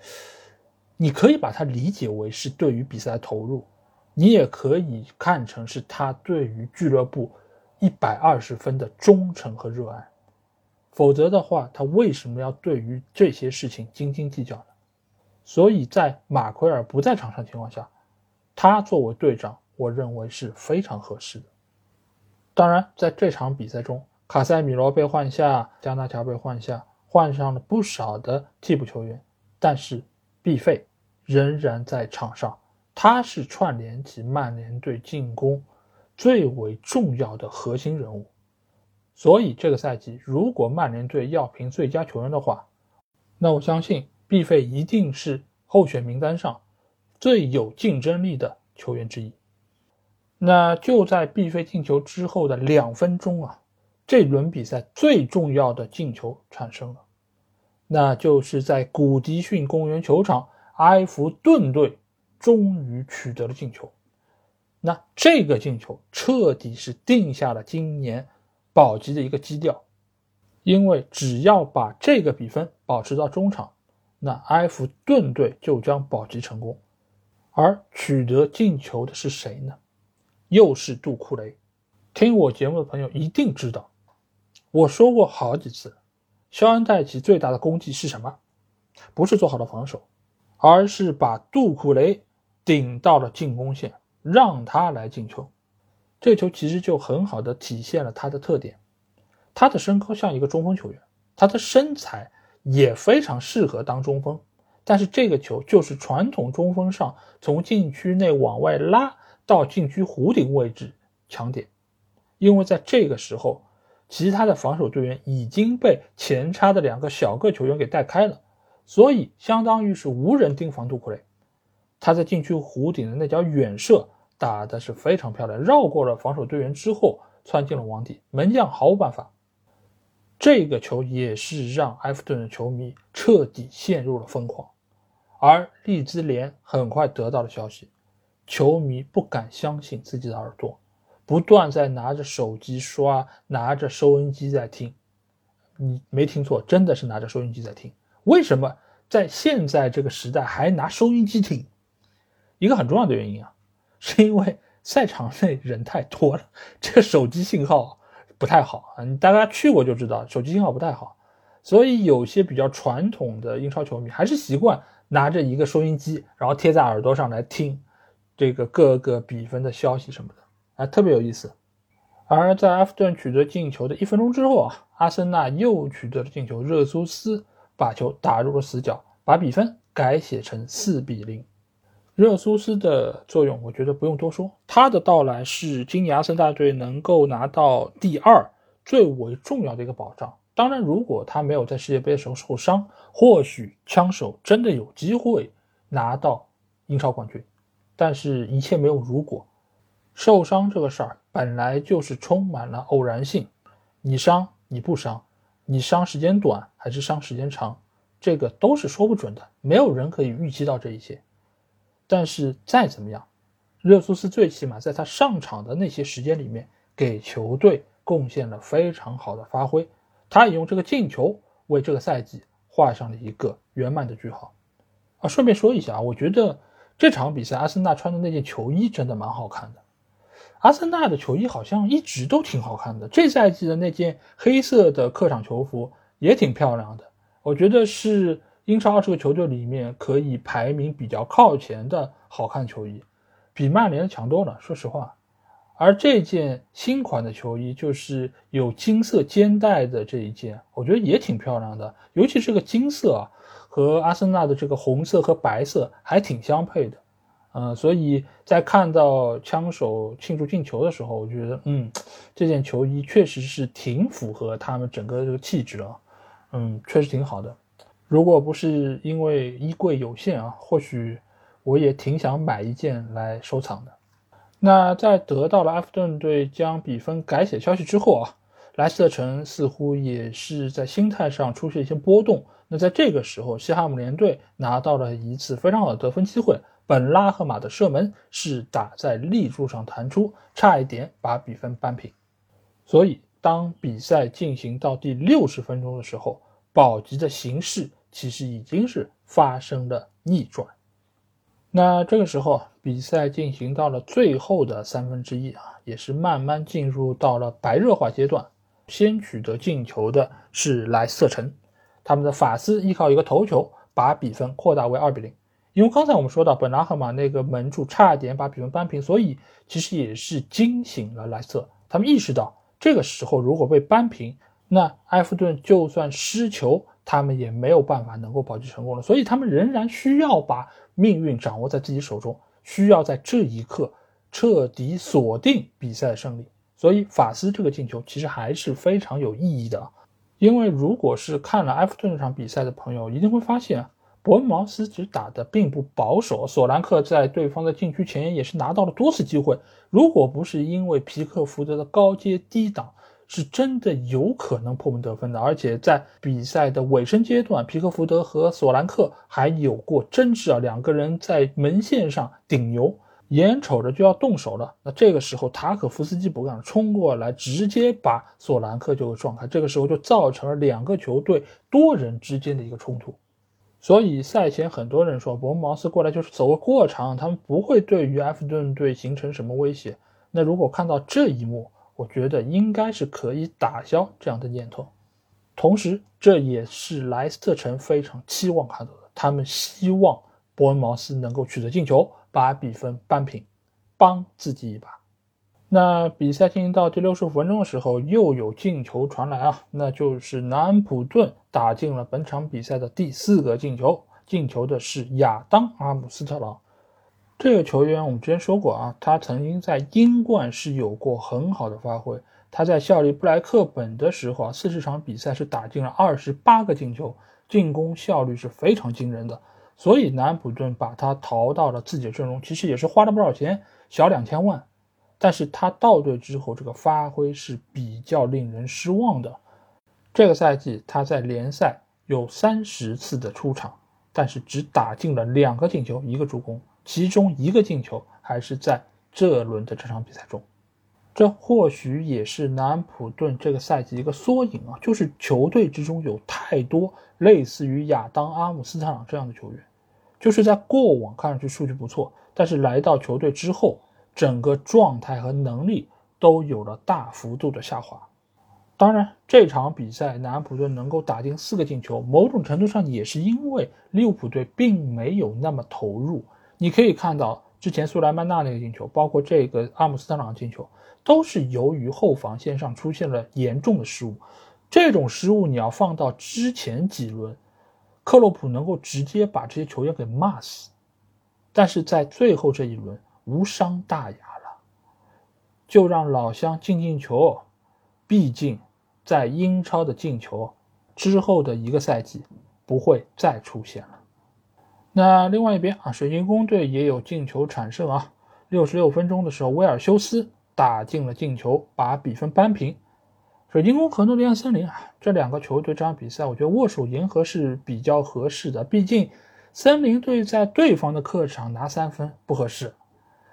你可以把它理解为是对于比赛投入，你也可以看成是他对于俱乐部一百二十分的忠诚和热爱。否则的话，他为什么要对于这些事情斤斤计较呢？所以在马奎尔不在场上情况下，他作为队长，我认为是非常合适的。当然，在这场比赛中。卡塞米罗被换下，加纳乔被换下，换上了不少的替补球员，但是毕费仍然在场上，他是串联起曼联队进攻最为重要的核心人物。所以这个赛季，如果曼联队要评最佳球员的话，那我相信毕费一定是候选名单上最有竞争力的球员之一。那就在毕费进球之后的两分钟啊。这轮比赛最重要的进球产生了，那就是在古迪逊公园球场，埃弗顿队终于取得了进球。那这个进球彻底是定下了今年保级的一个基调，因为只要把这个比分保持到中场，那埃弗顿队就将保级成功。而取得进球的是谁呢？又是杜库雷。听我节目的朋友一定知道。我说过好几次，肖恩戴奇最大的功绩是什么？不是做好了防守，而是把杜库雷顶到了进攻线，让他来进球。这球其实就很好的体现了他的特点。他的身高像一个中锋球员，他的身材也非常适合当中锋。但是这个球就是传统中锋上从禁区内往外拉到禁区弧顶位置抢点，因为在这个时候，其他的防守队员已经被前插的两个小个球员给带开了，所以相当于是无人盯防杜库雷。他在禁区弧顶的那脚远射打的是非常漂亮，绕过了防守队员之后窜进了网底，门将毫无办法。这个球也是让埃弗顿的球迷彻底陷入了疯狂。而利兹联很快得到了消息，球迷不敢相信自己的耳朵，不断在拿着手机刷，拿着收音机在听。你没听错，真的是拿着收音机在听。为什么在现在这个时代还拿收音机听？一个很重要的原因啊，是因为赛场内人太多了，(laughs) 这个手机信号不太好啊。你大家去过就知道，手机信号不太好，所以有些比较传统的英超球迷还是习惯。拿着一个收音机，然后贴在耳朵上来听这个各个比分的消息什么的，啊，特别有意思。而在阿弗顿取得进球的一分钟之后啊，阿森纳又取得了进球，热苏斯把球打入了死角，把比分改写成四比零。热苏斯的作用，我觉得不用多说，他的到来是今年阿森纳队能够拿到第二最为重要的一个保障。当然，如果他没有在世界杯的时候受伤，或许枪手真的有机会拿到英超冠军。但是，一切没有如果。受伤这个事儿本来就是充满了偶然性，你伤你不伤，你伤时间短还是伤时间长，这个都是说不准的，没有人可以预期到这一切。但是再怎么样，热苏斯最起码在他上场的那些时间里面，给球队贡献了非常好的发挥。他也用这个进球为这个赛季画上了一个圆满的句号。啊，顺便说一下啊，我觉得这场比赛阿森纳穿的那件球衣真的蛮好看的。阿森纳的球衣好像一直都挺好看的，这赛季的那件黑色的客场球服也挺漂亮的。我觉得是英超二十个球队里面可以排名比较靠前的好看球衣，比曼联强多了。说实话。而这件新款的球衣就是有金色肩带的这一件，我觉得也挺漂亮的，尤其是个金色啊，和阿森纳的这个红色和白色还挺相配的，嗯，所以在看到枪手庆祝进球的时候，我觉得，嗯，这件球衣确实是挺符合他们整个这个气质啊，嗯，确实挺好的。如果不是因为衣柜有限啊，或许我也挺想买一件来收藏的。那在得到了埃弗顿队将比分改写消息之后啊，莱斯特城似乎也是在心态上出现一些波动。那在这个时候，西汉姆联队拿到了一次非常好的得分机会，本拉赫马的射门是打在立柱上弹出，差一点把比分扳平。所以，当比赛进行到第六十分钟的时候，保级的形势其实已经是发生了逆转。那这个时候，比赛进行到了最后的三分之一啊，也是慢慢进入到了白热化阶段。先取得进球的是莱斯特城，他们的法斯依靠一个头球把比分扩大为二比零。因为刚才我们说到本拉赫马那个门柱差点把比分扳平，所以其实也是惊醒了莱斯特。他们意识到这个时候如果被扳平，那埃弗顿就算失球，他们也没有办法能够保级成功了。所以他们仍然需要把命运掌握在自己手中。需要在这一刻彻底锁定比赛的胜利，所以法斯这个进球其实还是非常有意义的。因为如果是看了埃弗顿这场比赛的朋友，一定会发现伯恩茅斯其实打的并不保守，索兰克在对方的禁区前沿也是拿到了多次机会。如果不是因为皮克福德的高接低挡，是真的有可能破门得分的，而且在比赛的尾声阶段，皮克福德和索兰克还有过争执啊，两个人在门线上顶牛，眼瞅着就要动手了。那这个时候，塔可夫斯基不敢冲过来，直接把索兰克就给撞开，这个时候就造成了两个球队多人之间的一个冲突。所以赛前很多人说，伯恩茅斯过来就是走个过场，他们不会对于埃弗顿队形成什么威胁。那如果看到这一幕，我觉得应该是可以打消这样的念头，同时这也是莱斯特城非常期望看到的。他们希望伯恩茅斯能够取得进球，把比分扳平，帮自己一把。那比赛进行到第六十五分钟的时候，又有进球传来啊，那就是南安普顿打进了本场比赛的第四个进球，进球的是亚当阿姆斯特朗。这个球员我们之前说过啊，他曾经在英冠是有过很好的发挥。他在效力布莱克本的时候啊，四十场比赛是打进了二十八个进球，进攻效率是非常惊人的。所以南安普顿把他淘到了自己的阵容，其实也是花了不少钱，小两千万。但是他到队之后，这个发挥是比较令人失望的。这个赛季他在联赛有三十次的出场，但是只打进了两个进球，一个助攻，其中一个进球还是在这轮的这场比赛中。这或许也是南安普顿这个赛季一个缩影啊，就是球队之中有太多类似于亚当阿姆斯特朗这样的球员，就是在过往看上去数据不错，但是来到球队之后。整个状态和能力都有了大幅度的下滑。当然，这场比赛南安普顿能够打进四个进球，某种程度上也是因为利物浦队并没有那么投入。你可以看到，之前苏莱曼纳那个进球，包括这个阿姆斯特朗进球，都是由于后防线上出现了严重的失误。这种失误你要放到之前几轮，克洛普能够直接把这些球员给骂死，但是在最后这一轮。无伤大雅了，就让老乡进进球。毕竟，在英超的进球之后的一个赛季不会再出现了。那另外一边啊，水晶宫队也有进球产生啊。六十六分钟的时候，威尔修斯打进了进球，把比分扳平。水晶宫和诺丁汉森林啊，这两个球队这场比赛，我觉得握手言和是比较合适的。毕竟，森林队在对方的客场拿三分不合适。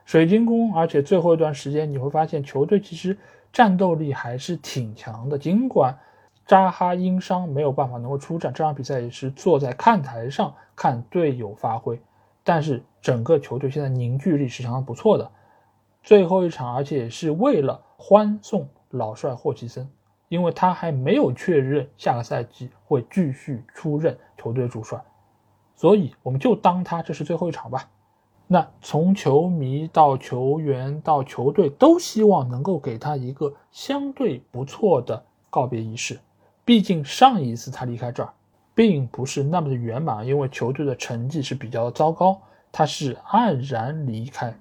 水晶宫，而且最后一段时间你会发现球队其实战斗力还是挺强的。尽管扎哈因伤没有办法能够出战，这场比赛也是坐在看台上看队友发挥，但是整个球队现在凝聚力是相当不错的。最后一场，而且也是为了欢送老帅霍奇森，因为他还没有确认下个赛季会继续出任球队主帅，所以我们就当他这是最后一场吧。那从球迷到球员到球队都希望能够给他一个相对不错的告别仪式，毕竟上一次他离开这儿，并不是那么的圆满，因为球队的成绩是比较糟糕，他是黯然离开。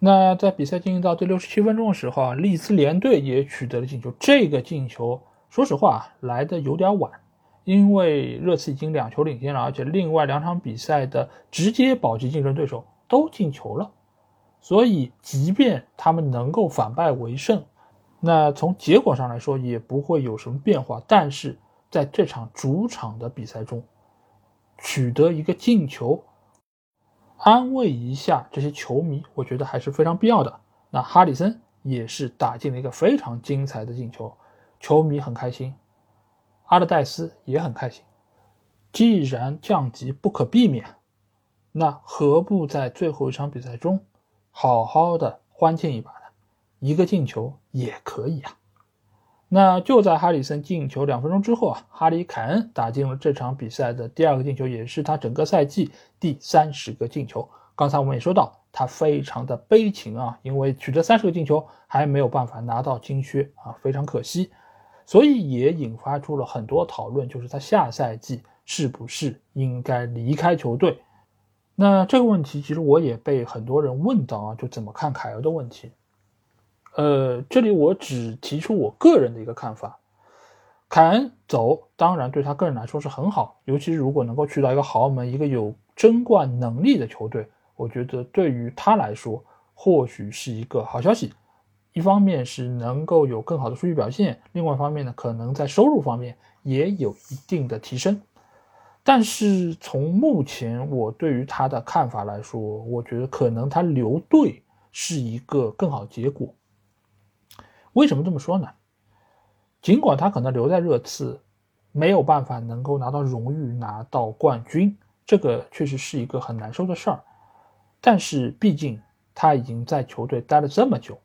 那在比赛进行到第六十七分钟的时候啊，利兹联队也取得了进球，这个进球说实话来的有点晚，因为热刺已经两球领先了，而且另外两场比赛的直接保级竞争对手。都进球了，所以即便他们能够反败为胜，那从结果上来说也不会有什么变化。但是在这场主场的比赛中，取得一个进球，安慰一下这些球迷，我觉得还是非常必要的。那哈里森也是打进了一个非常精彩的进球，球迷很开心，阿德戴斯也很开心。既然降级不可避免。那何不在最后一场比赛中，好好的欢庆一把呢？一个进球也可以啊。那就在哈里森进球两分钟之后啊，哈里凯恩打进了这场比赛的第二个进球，也是他整个赛季第三十个进球。刚才我们也说到，他非常的悲情啊，因为取得三十个进球还没有办法拿到金靴啊，非常可惜。所以也引发出了很多讨论，就是他下赛季是不是应该离开球队？那这个问题其实我也被很多人问到啊，就怎么看凯尔的问题？呃，这里我只提出我个人的一个看法。凯恩走，当然对他个人来说是很好，尤其是如果能够去到一个豪门、一个有争冠能力的球队，我觉得对于他来说或许是一个好消息。一方面是能够有更好的数据表现，另外一方面呢，可能在收入方面也有一定的提升。但是从目前我对于他的看法来说，我觉得可能他留队是一个更好结果。为什么这么说呢？尽管他可能留在热刺没有办法能够拿到荣誉、拿到冠军，这个确实是一个很难受的事儿。但是毕竟他已经在球队待了这么久，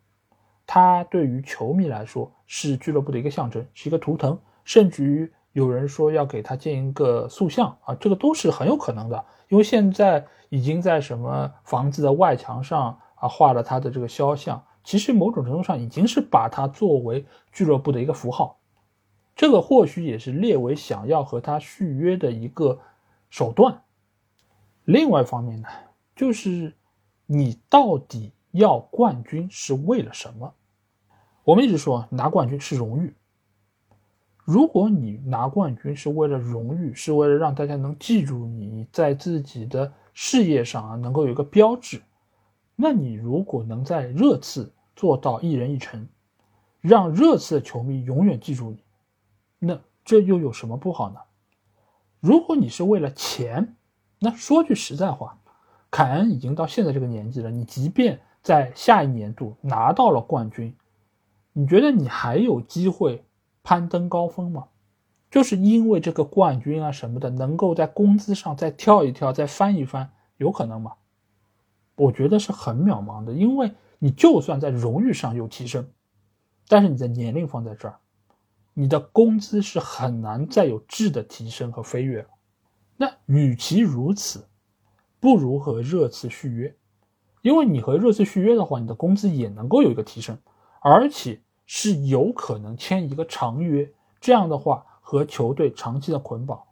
他对于球迷来说是俱乐部的一个象征，是一个图腾，甚至于。有人说要给他建一个塑像啊，这个都是很有可能的，因为现在已经在什么房子的外墙上啊画了他的这个肖像，其实某种程度上已经是把他作为俱乐部的一个符号。这个或许也是列维想要和他续约的一个手段。另外一方面呢，就是你到底要冠军是为了什么？我们一直说拿冠军是荣誉。如果你拿冠军是为了荣誉，是为了让大家能记住你在自己的事业上啊能够有一个标志，那你如果能在热刺做到一人一城，让热刺的球迷永远记住你。那这又有什么不好呢？如果你是为了钱，那说句实在话，凯恩已经到现在这个年纪了，你即便在下一年度拿到了冠军，你觉得你还有机会攀登高峰嘛？就是因为这个冠军啊什么的，能够在工资上再跳一跳，再翻一翻，有可能吗？我觉得是很渺茫的，因为你就算在荣誉上有提升，但是你的年龄放在这儿。你的工资是很难再有质的提升和飞跃。那与其如此，不如和热刺续约，因为你和热刺续约的话，你的工资也能够有一个提升，而且是有可能签一个长约。这样的话，和球队长期的捆绑，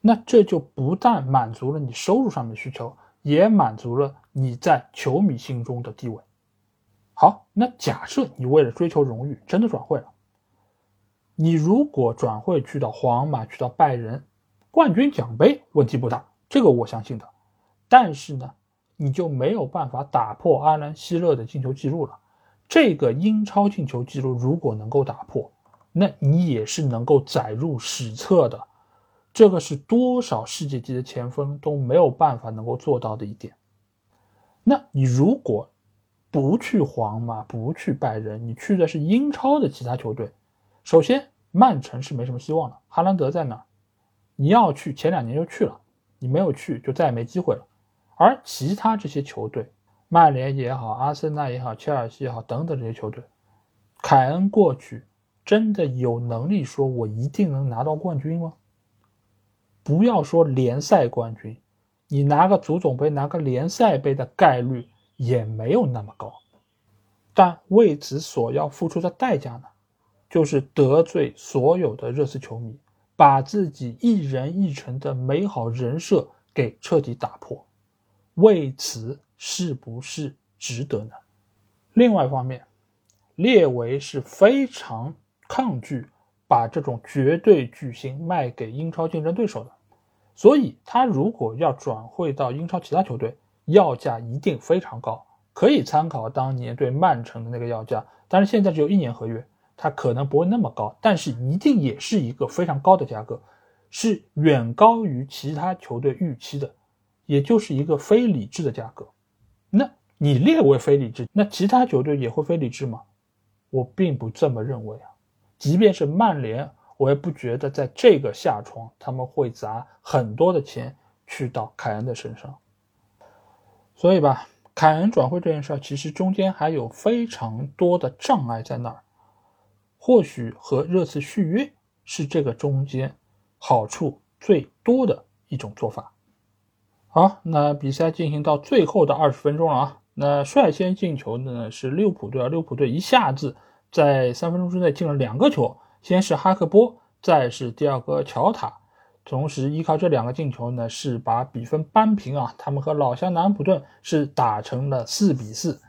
那这就不但满足了你收入上的需求，也满足了你在球迷心中的地位。好，那假设你为了追求荣誉，真的转会了。你如果转会去到皇马，去到拜仁，冠军奖杯问题不大，这个我相信的。但是呢，你就没有办法打破阿兰·希勒的进球记录了。这个英超进球记录如果能够打破，那你也是能够载入史册的。这个是多少世界级的前锋都没有办法能够做到的一点。那你如果不去皇马，不去拜仁，你去的是英超的其他球队。首先，曼城是没什么希望的。哈兰德在哪？你要去，前两年就去了，你没有去，就再也没机会了。而其他这些球队，曼联也好，阿森纳也好，切尔西也好，等等这些球队，凯恩过去真的有能力说我一定能拿到冠军吗？不要说联赛冠军，你拿个足总杯、拿个联赛杯的概率也没有那么高。但为此所要付出的代价呢？就是得罪所有的热刺球迷，把自己一人一城的美好人设给彻底打破，为此是不是值得呢？另外一方面，列维是非常抗拒把这种绝对巨星卖给英超竞争对手的，所以他如果要转会到英超其他球队，要价一定非常高，可以参考当年对曼城的那个要价，但是现在只有一年合约。它可能不会那么高，但是一定也是一个非常高的价格，是远高于其他球队预期的，也就是一个非理智的价格。那你列为非理智，那其他球队也会非理智吗？我并不这么认为啊。即便是曼联，我也不觉得在这个下窗他们会砸很多的钱去到凯恩的身上。所以吧，凯恩转会这件事儿其实中间还有非常多的障碍在那儿。或许和热刺续约是这个中间好处最多的一种做法。好，那比赛进行到最后的二十分钟了啊！那率先进球的呢是利物浦队啊，利物浦队一下子在三分钟之内进了两个球，先是哈克波，再是第二个乔塔，同时依靠这两个进球呢是把比分扳平啊，他们和老乡南普顿是打成了四比四。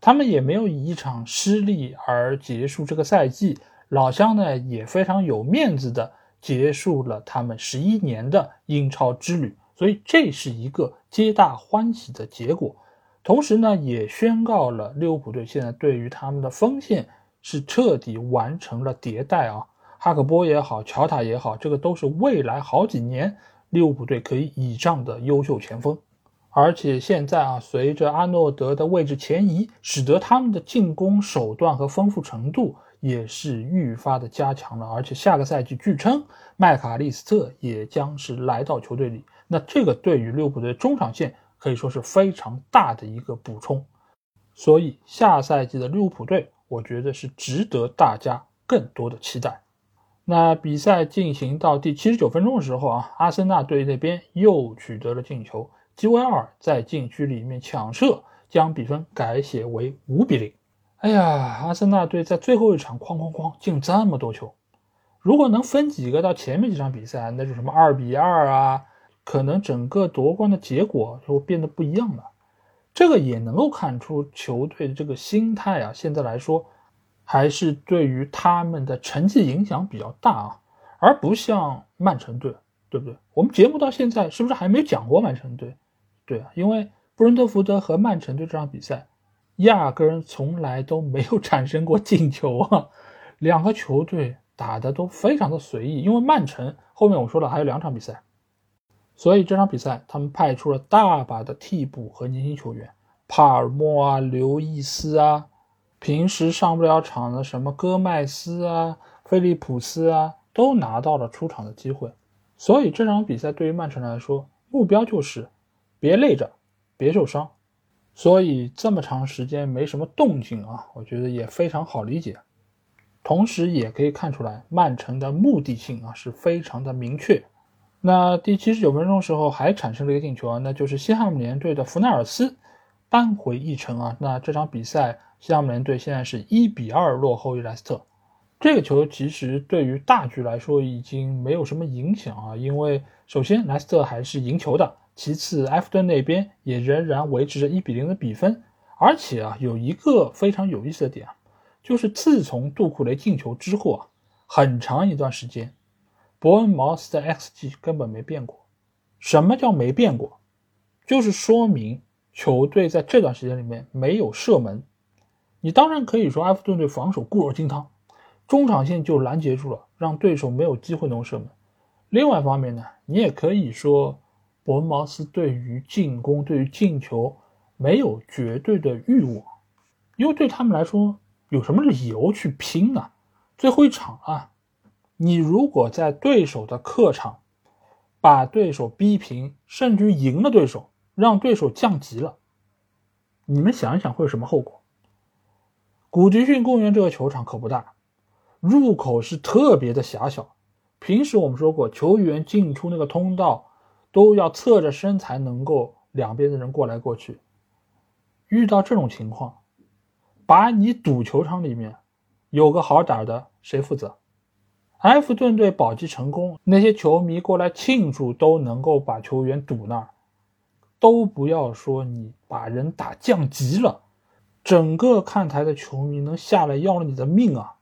他们也没有以一场失利而结束这个赛季，老乡呢也非常有面子的结束了他们十一年的英超之旅，所以这是一个皆大欢喜的结果。同时呢，也宣告了利物浦队现在对于他们的锋线是彻底完成了迭代啊，哈克波也好，乔塔也好，这个都是未来好几年利物浦队可以倚仗的优秀前锋。而且现在啊，随着阿诺德的位置前移，使得他们的进攻手段和丰富程度也是愈发的加强了。而且下个赛季据称麦卡利斯特也将是来到球队里，那这个对于利物浦的中场线可以说是非常大的一个补充。所以下赛季的利物浦队，我觉得是值得大家更多的期待。那比赛进行到第七十九分钟的时候啊，阿森纳队那边又取得了进球。基维尔在禁区里面抢射，将比分改写为五比零。哎呀，阿森纳队在最后一场哐哐哐进这么多球，如果能分几个到前面几场比赛，那就什么二比二啊，可能整个夺冠的结果就变得不一样了。这个也能够看出球队的这个心态啊，现在来说还是对于他们的成绩影响比较大啊，而不像曼城队，对不对？我们节目到现在是不是还没讲过曼城队？对啊，因为布伦特福德和曼城队这场比赛。压根从来都没有产生过进球啊！两个球队打的都非常的随意，因为曼城后面我说了还有两场比赛，所以这场比赛他们派出了大把的替补和年轻球员，帕尔默啊、刘易斯啊，平时上不了场的什么戈麦斯啊、菲利普斯啊，都拿到了出场的机会。所以这场比赛对于曼城来说，目标就是别累着，别受伤。所以这么长时间没什么动静啊，我觉得也非常好理解。同时也可以看出来，曼城的目的性啊是非常的明确。那第七十九分钟时候还产生了一个进球啊，那就是西汉姆联队的弗奈尔斯扳回一城啊。那这场比赛西汉姆联队现在是一比二落后于莱斯特。这个球其实对于大局来说已经没有什么影响啊，因为首先莱斯特还是赢球的。其次，埃弗顿那边也仍然维持着一比零的比分，而且啊，有一个非常有意思的点啊，就是自从杜库雷进球之后啊，很长一段时间，伯恩茅斯的 xG 根本没变过。什么叫没变过？就是说明球队在这段时间里面没有射门。你当然可以说埃弗顿队防守固若金汤，中场线就拦截住了，让对手没有机会能射门。另外一方面呢，你也可以说。伯恩茅斯对于进攻、对于进球没有绝对的欲望，因为对他们来说，有什么理由去拼呢？最后一场啊，你如果在对手的客场把对手逼平，甚至于赢了对手，让对手降级了，你们想一想会有什么后果？古迪逊公园这个球场可不大，入口是特别的狭小，平时我们说过，球员进出那个通道。都要侧着身才能够两边的人过来过去。遇到这种情况，把你堵球场里面，有个好点的谁负责？埃弗顿队保级成功，那些球迷过来庆祝都能够把球员堵那儿，都不要说你把人打降级了，整个看台的球迷能下来要了你的命啊！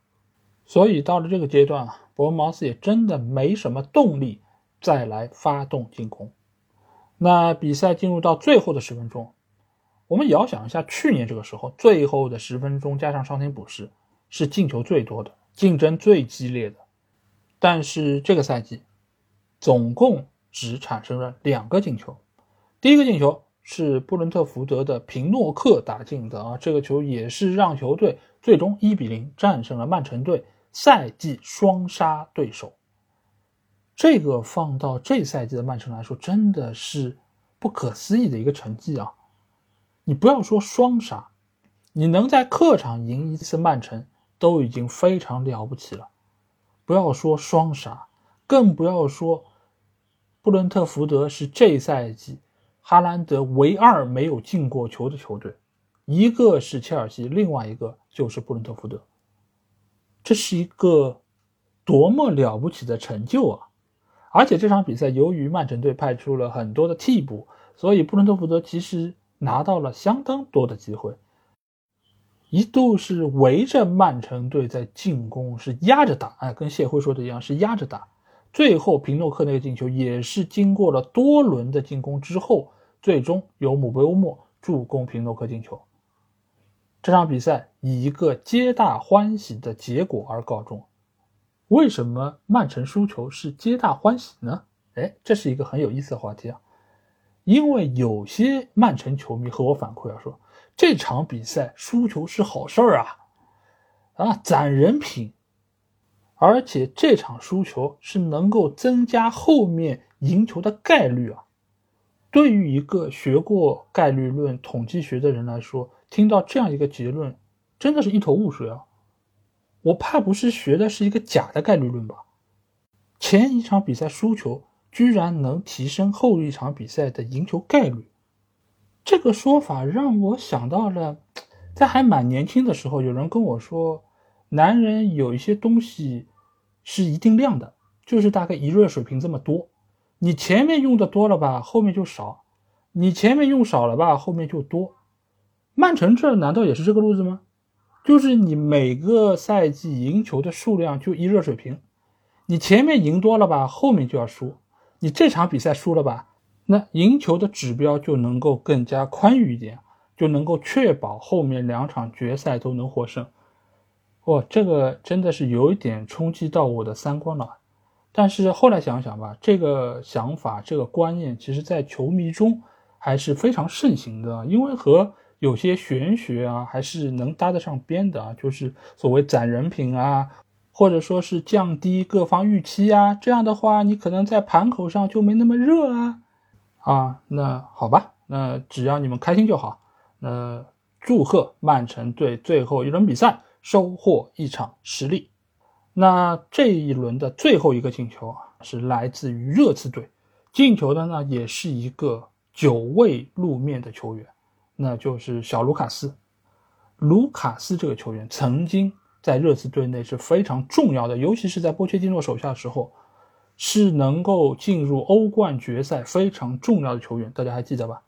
所以到了这个阶段啊，伯恩茅斯也真的没什么动力。再来发动进攻，那比赛进入到最后的十分钟，我们遥想一下，去年这个时候，最后的十分钟加上伤停补时，是进球最多的，竞争最激烈的。但是这个赛季，总共只产生了两个进球。第一个进球是布伦特福德的平诺克打进的啊，这个球也是让球队最终一比零战胜了曼城队，赛季双杀对手。这个放到这赛季的曼城来说，真的是不可思议的一个成绩啊！你不要说双杀，你能在客场赢一次曼城都已经非常了不起了。不要说双杀，更不要说布伦特福德是这赛季哈兰德唯二没有进过球的球队，一个是切尔西，另外一个就是布伦特福德。这是一个多么了不起的成就啊！而且这场比赛，由于曼城队派出了很多的替补，所以布伦特福德其实拿到了相当多的机会，一度是围着曼城队在进攻，是压着打。哎，跟谢辉说的一样，是压着打。最后平诺克那个进球也是经过了多轮的进攻之后，最终由姆贝乌莫助攻平诺克进球。这场比赛以一个皆大欢喜的结果而告终。为什么曼城输球是皆大欢喜呢？哎，这是一个很有意思的话题啊。因为有些曼城球迷和我反馈啊，说这场比赛输球是好事儿啊，啊攒人品，而且这场输球是能够增加后面赢球的概率啊。对于一个学过概率论、统计学的人来说，听到这样一个结论，真的是一头雾水啊。我怕不是学的是一个假的概率论吧？前一场比赛输球居然能提升后一场比赛的赢球概率，这个说法让我想到了在还蛮年轻的时候，有人跟我说，男人有一些东西是一定量的，就是大概一热水瓶这么多。你前面用的多了吧，后面就少；你前面用少了吧，后面就多。曼城这难道也是这个路子吗？就是你每个赛季赢球的数量就一热水瓶，你前面赢多了吧，后面就要输。你这场比赛输了吧，那赢球的指标就能够更加宽裕一点。就能够确保后面两场决赛都能获胜，哇，这个真的是有一点冲击到我的三观了。但是后来想想吧，这个想法、这个观念，其实在球迷中还是非常盛行的，因为和有些玄学啊还是能搭得上边的啊，就是所谓攒人品啊，或者说是降低各方预期啊，这样的话，你可能在盘口上就没那么热啊。啊，那好吧，那只要你们开心就好。那，祝贺曼城队最后一轮比赛收获一场失利。那这一轮的最后一个进球啊，是来自于热刺队，进球的呢也是一个久未露面的球员，那就是小卢卡斯。卢卡斯这个球员曾经在热刺队内是非常重要的，尤其是在波切蒂诺手下的时候，是能够进入欧冠决赛非常重要的球员。大家还记得吧？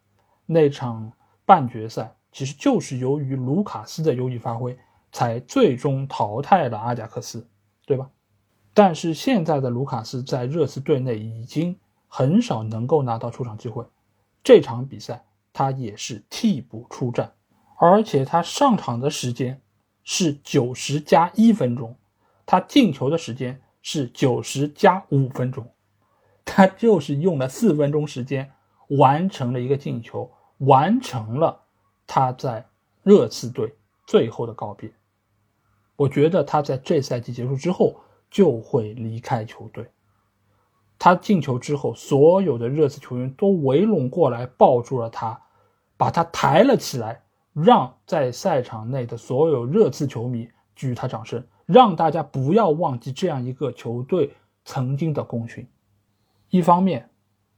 那场。半决赛其实就是由于卢卡斯的优异发挥，才最终淘汰了阿贾克斯，对吧？但是现在的卢卡斯在热刺队内已经很少能够拿到出场机会，这场比赛他也是替补出战，而且他上场的时间是九十加一分钟，他进球的时间是九十加五分钟，他就是用了四分钟时间完成了一个进球。完成了他在热刺队最后的告别。我觉得他在这赛季结束之后就会离开球队。他进球之后，所有的热刺球员都围拢过来抱住了他，把他抬了起来，让在赛场内的所有热刺球迷给予他掌声，让大家不要忘记这样一个球队曾经的功勋。一方面，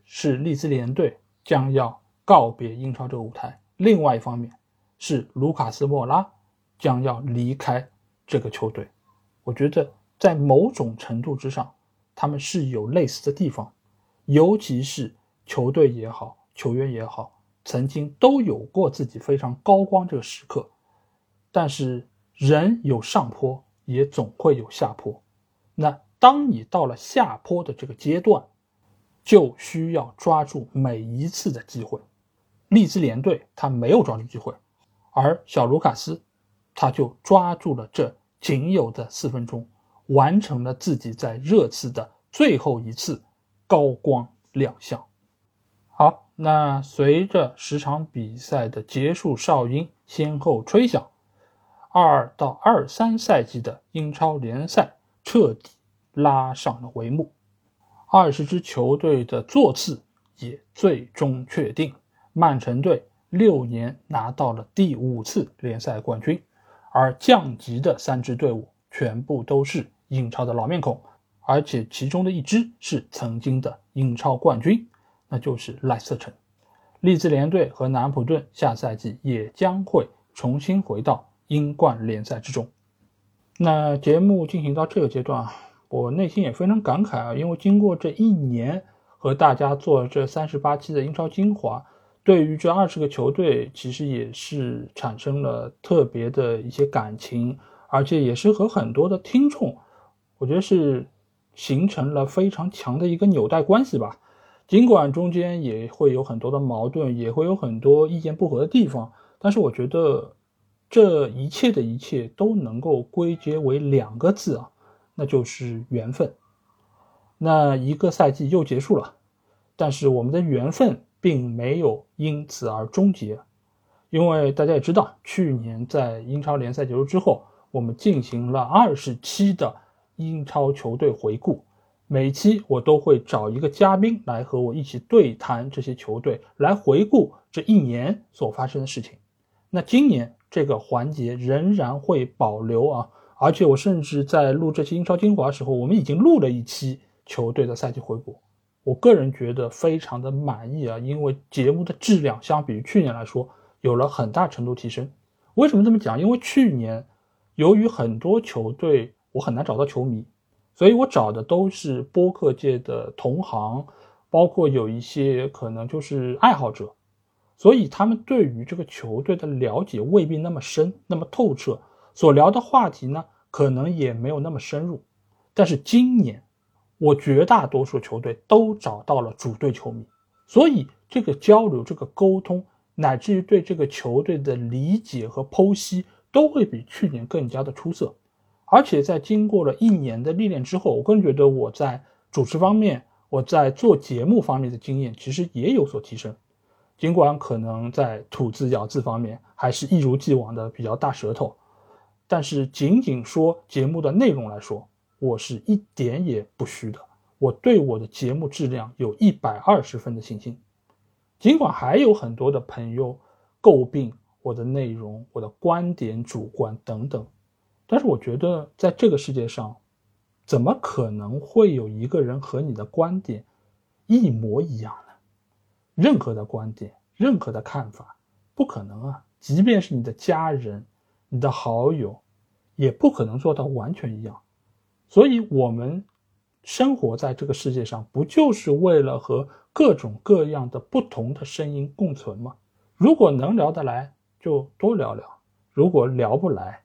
是利兹联队将要。告别英超这个舞台。另外一方面，是卢卡斯莫拉将要离开这个球队。我觉得在某种程度之上，他们是有类似的地方，尤其是球队也好，球员也好，曾经都有过自己非常高光这个时刻。但是人有上坡，也总会有下坡。那当你到了下坡的这个阶段，就需要抓住每一次的机会。利兹联队他没有抓住机会，而小卢卡斯他就抓住了这仅有的四分钟，完成了自己在热刺的最后一次高光亮相。好，那随着十场比赛的结束哨音先后吹响，二到二三赛季的英超联赛彻底拉上了帷幕，二十支球队的座次也最终确定。曼城队六年拿到了第五次联赛冠军，而降级的三支队伍全部都是英超的老面孔，而且其中的一支是曾经的英超冠军，那就是莱斯特城。利兹联队和南普顿下赛季也将会重新回到英冠联赛之中。那节目进行到这个阶段啊，我内心也非常感慨啊，因为经过这一年和大家做这三十八期的英超精华。对于这二十个球队，其实也是产生了特别的一些感情，而且也是和很多的听众，我觉得是形成了非常强的一个纽带关系吧。尽管中间也会有很多的矛盾，也会有很多意见不合的地方，但是我觉得这一切的一切都能够归结为两个字啊，那就是缘分。那一个赛季又结束了，但是我们的缘分。并没有因此而终结，因为大家也知道，去年在英超联赛结束之后，我们进行了二十期的英超球队回顾，每期我都会找一个嘉宾来和我一起对谈这些球队，来回顾这一年所发生的事情。那今年这个环节仍然会保留啊，而且我甚至在录这期英超精华的时候，我们已经录了一期球队的赛季回顾。我个人觉得非常的满意啊，因为节目的质量相比于去年来说有了很大程度提升。为什么这么讲？因为去年由于很多球队我很难找到球迷，所以我找的都是播客界的同行，包括有一些可能就是爱好者，所以他们对于这个球队的了解未必那么深、那么透彻，所聊的话题呢，可能也没有那么深入。但是今年，我绝大多数球队都找到了主队球迷，所以这个交流、这个沟通。乃至于对这个球队的理解和剖析都会比去年更加的出色，而且在经过了一年的历练之后，我个人觉得我在主持方面，我在做节目方面的经验其实也有所提升。尽管可能在吐字咬字方面还是一如既往的比较大舌头，但是仅仅说节目的内容来说，我是一点也不虚的。我对我的节目质量有一百二十分的信心。尽管还有很多的朋友诟病我的内容、我的观点主观等等，但是我觉得在这个世界上，怎么可能会有一个人和你的观点一模一样？任何的观点、任何的看法，不可能啊！即便是你的家人、你的好友，也不可能做到完全一样。所以，我们生活在这个世界上，不就是为了和？各种各样的不同的声音共存吗？如果能聊得来，就多聊聊；如果聊不来，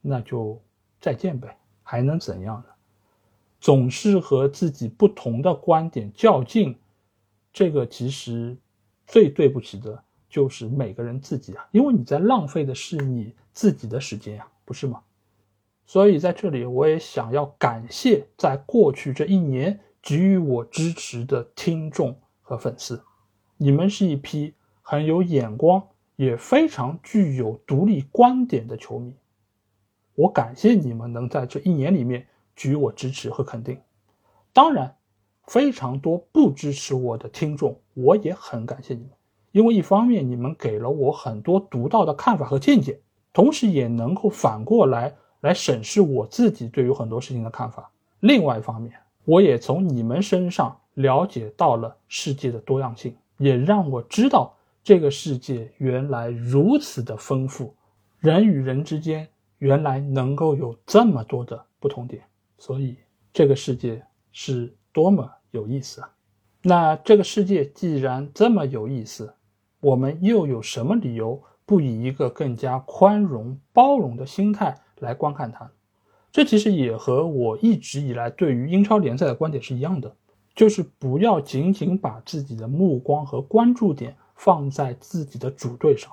那就再见呗，还能怎样呢？总是和自己不同的观点较劲，这个其实最对不起的就是每个人自己啊，因为你在浪费的是你自己的时间呀，不是吗？所以在这里，我也想要感谢在过去这一年给予我支持的听众。和粉丝，你们是一批很有眼光，也非常具有独立观点的球迷。我感谢你们能在这一年里面给予我支持和肯定。当然，非常多不支持我的听众，我也很感谢你们，因为一方面你们给了我很多独到的看法和见解，同时也能够反过来来审视我自己对于很多事情的看法。另外一方面，我也从你们身上。了解到了世界的多样性，也让我知道这个世界原来如此的丰富，人与人之间原来能够有这么多的不同点，所以这个世界是多么有意思啊！那这个世界既然这么有意思，我们又有什么理由不以一个更加宽容包容的心态来观看它？这其实也和我一直以来对于英超联赛的观点是一样的。就是不要仅仅把自己的目光和关注点放在自己的主队上，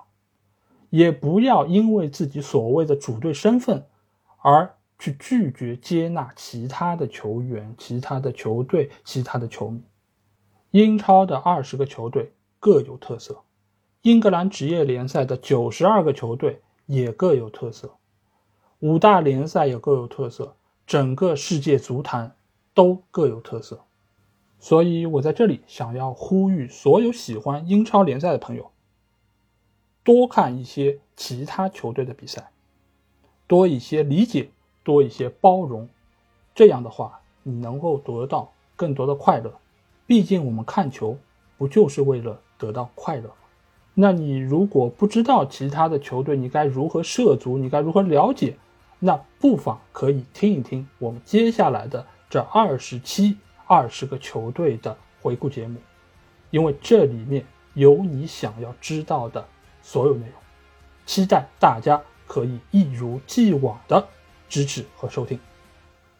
也不要因为自己所谓的主队身份而去拒绝接纳其他的球员、其他的球队、其他的球迷。英超的二十个球队各有特色，英格兰职业联赛的九十二个球队也各有特色，五大联赛也各有特色，整个世界足坛都各有特色。所以我在这里想要呼吁所有喜欢英超联赛的朋友，多看一些其他球队的比赛，多一些理解，多一些包容，这样的话你能够得到更多的快乐。毕竟我们看球不就是为了得到快乐吗？那你如果不知道其他的球队，你该如何涉足？你该如何了解？那不妨可以听一听我们接下来的这二十期。二十个球队的回顾节目，因为这里面有你想要知道的所有内容，期待大家可以一如既往的支持和收听。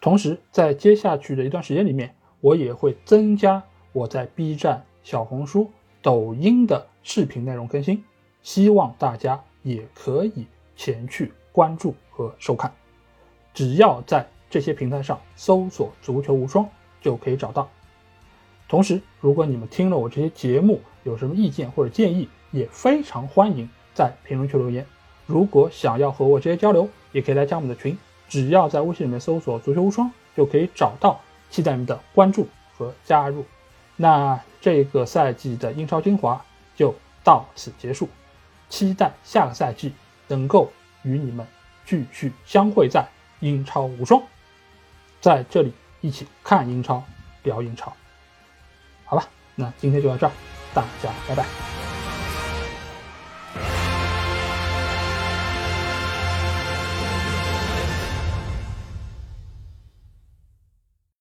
同时，在接下去的一段时间里面，我也会增加我在 B 站、小红书、抖音的视频内容更新，希望大家也可以前去关注和收看。只要在这些平台上搜索“足球无双”。就可以找到。同时，如果你们听了我这些节目有什么意见或者建议，也非常欢迎在评论区留言。如果想要和我直接交流，也可以来加我们的群，只要在微信里面搜索“足球无双”就可以找到。期待你们的关注和加入。那这个赛季的英超精华就到此结束，期待下个赛季能够与你们继续相会在英超无双。在这里。一起看英超，聊英超，好吧，那今天就到这儿，大家拜拜。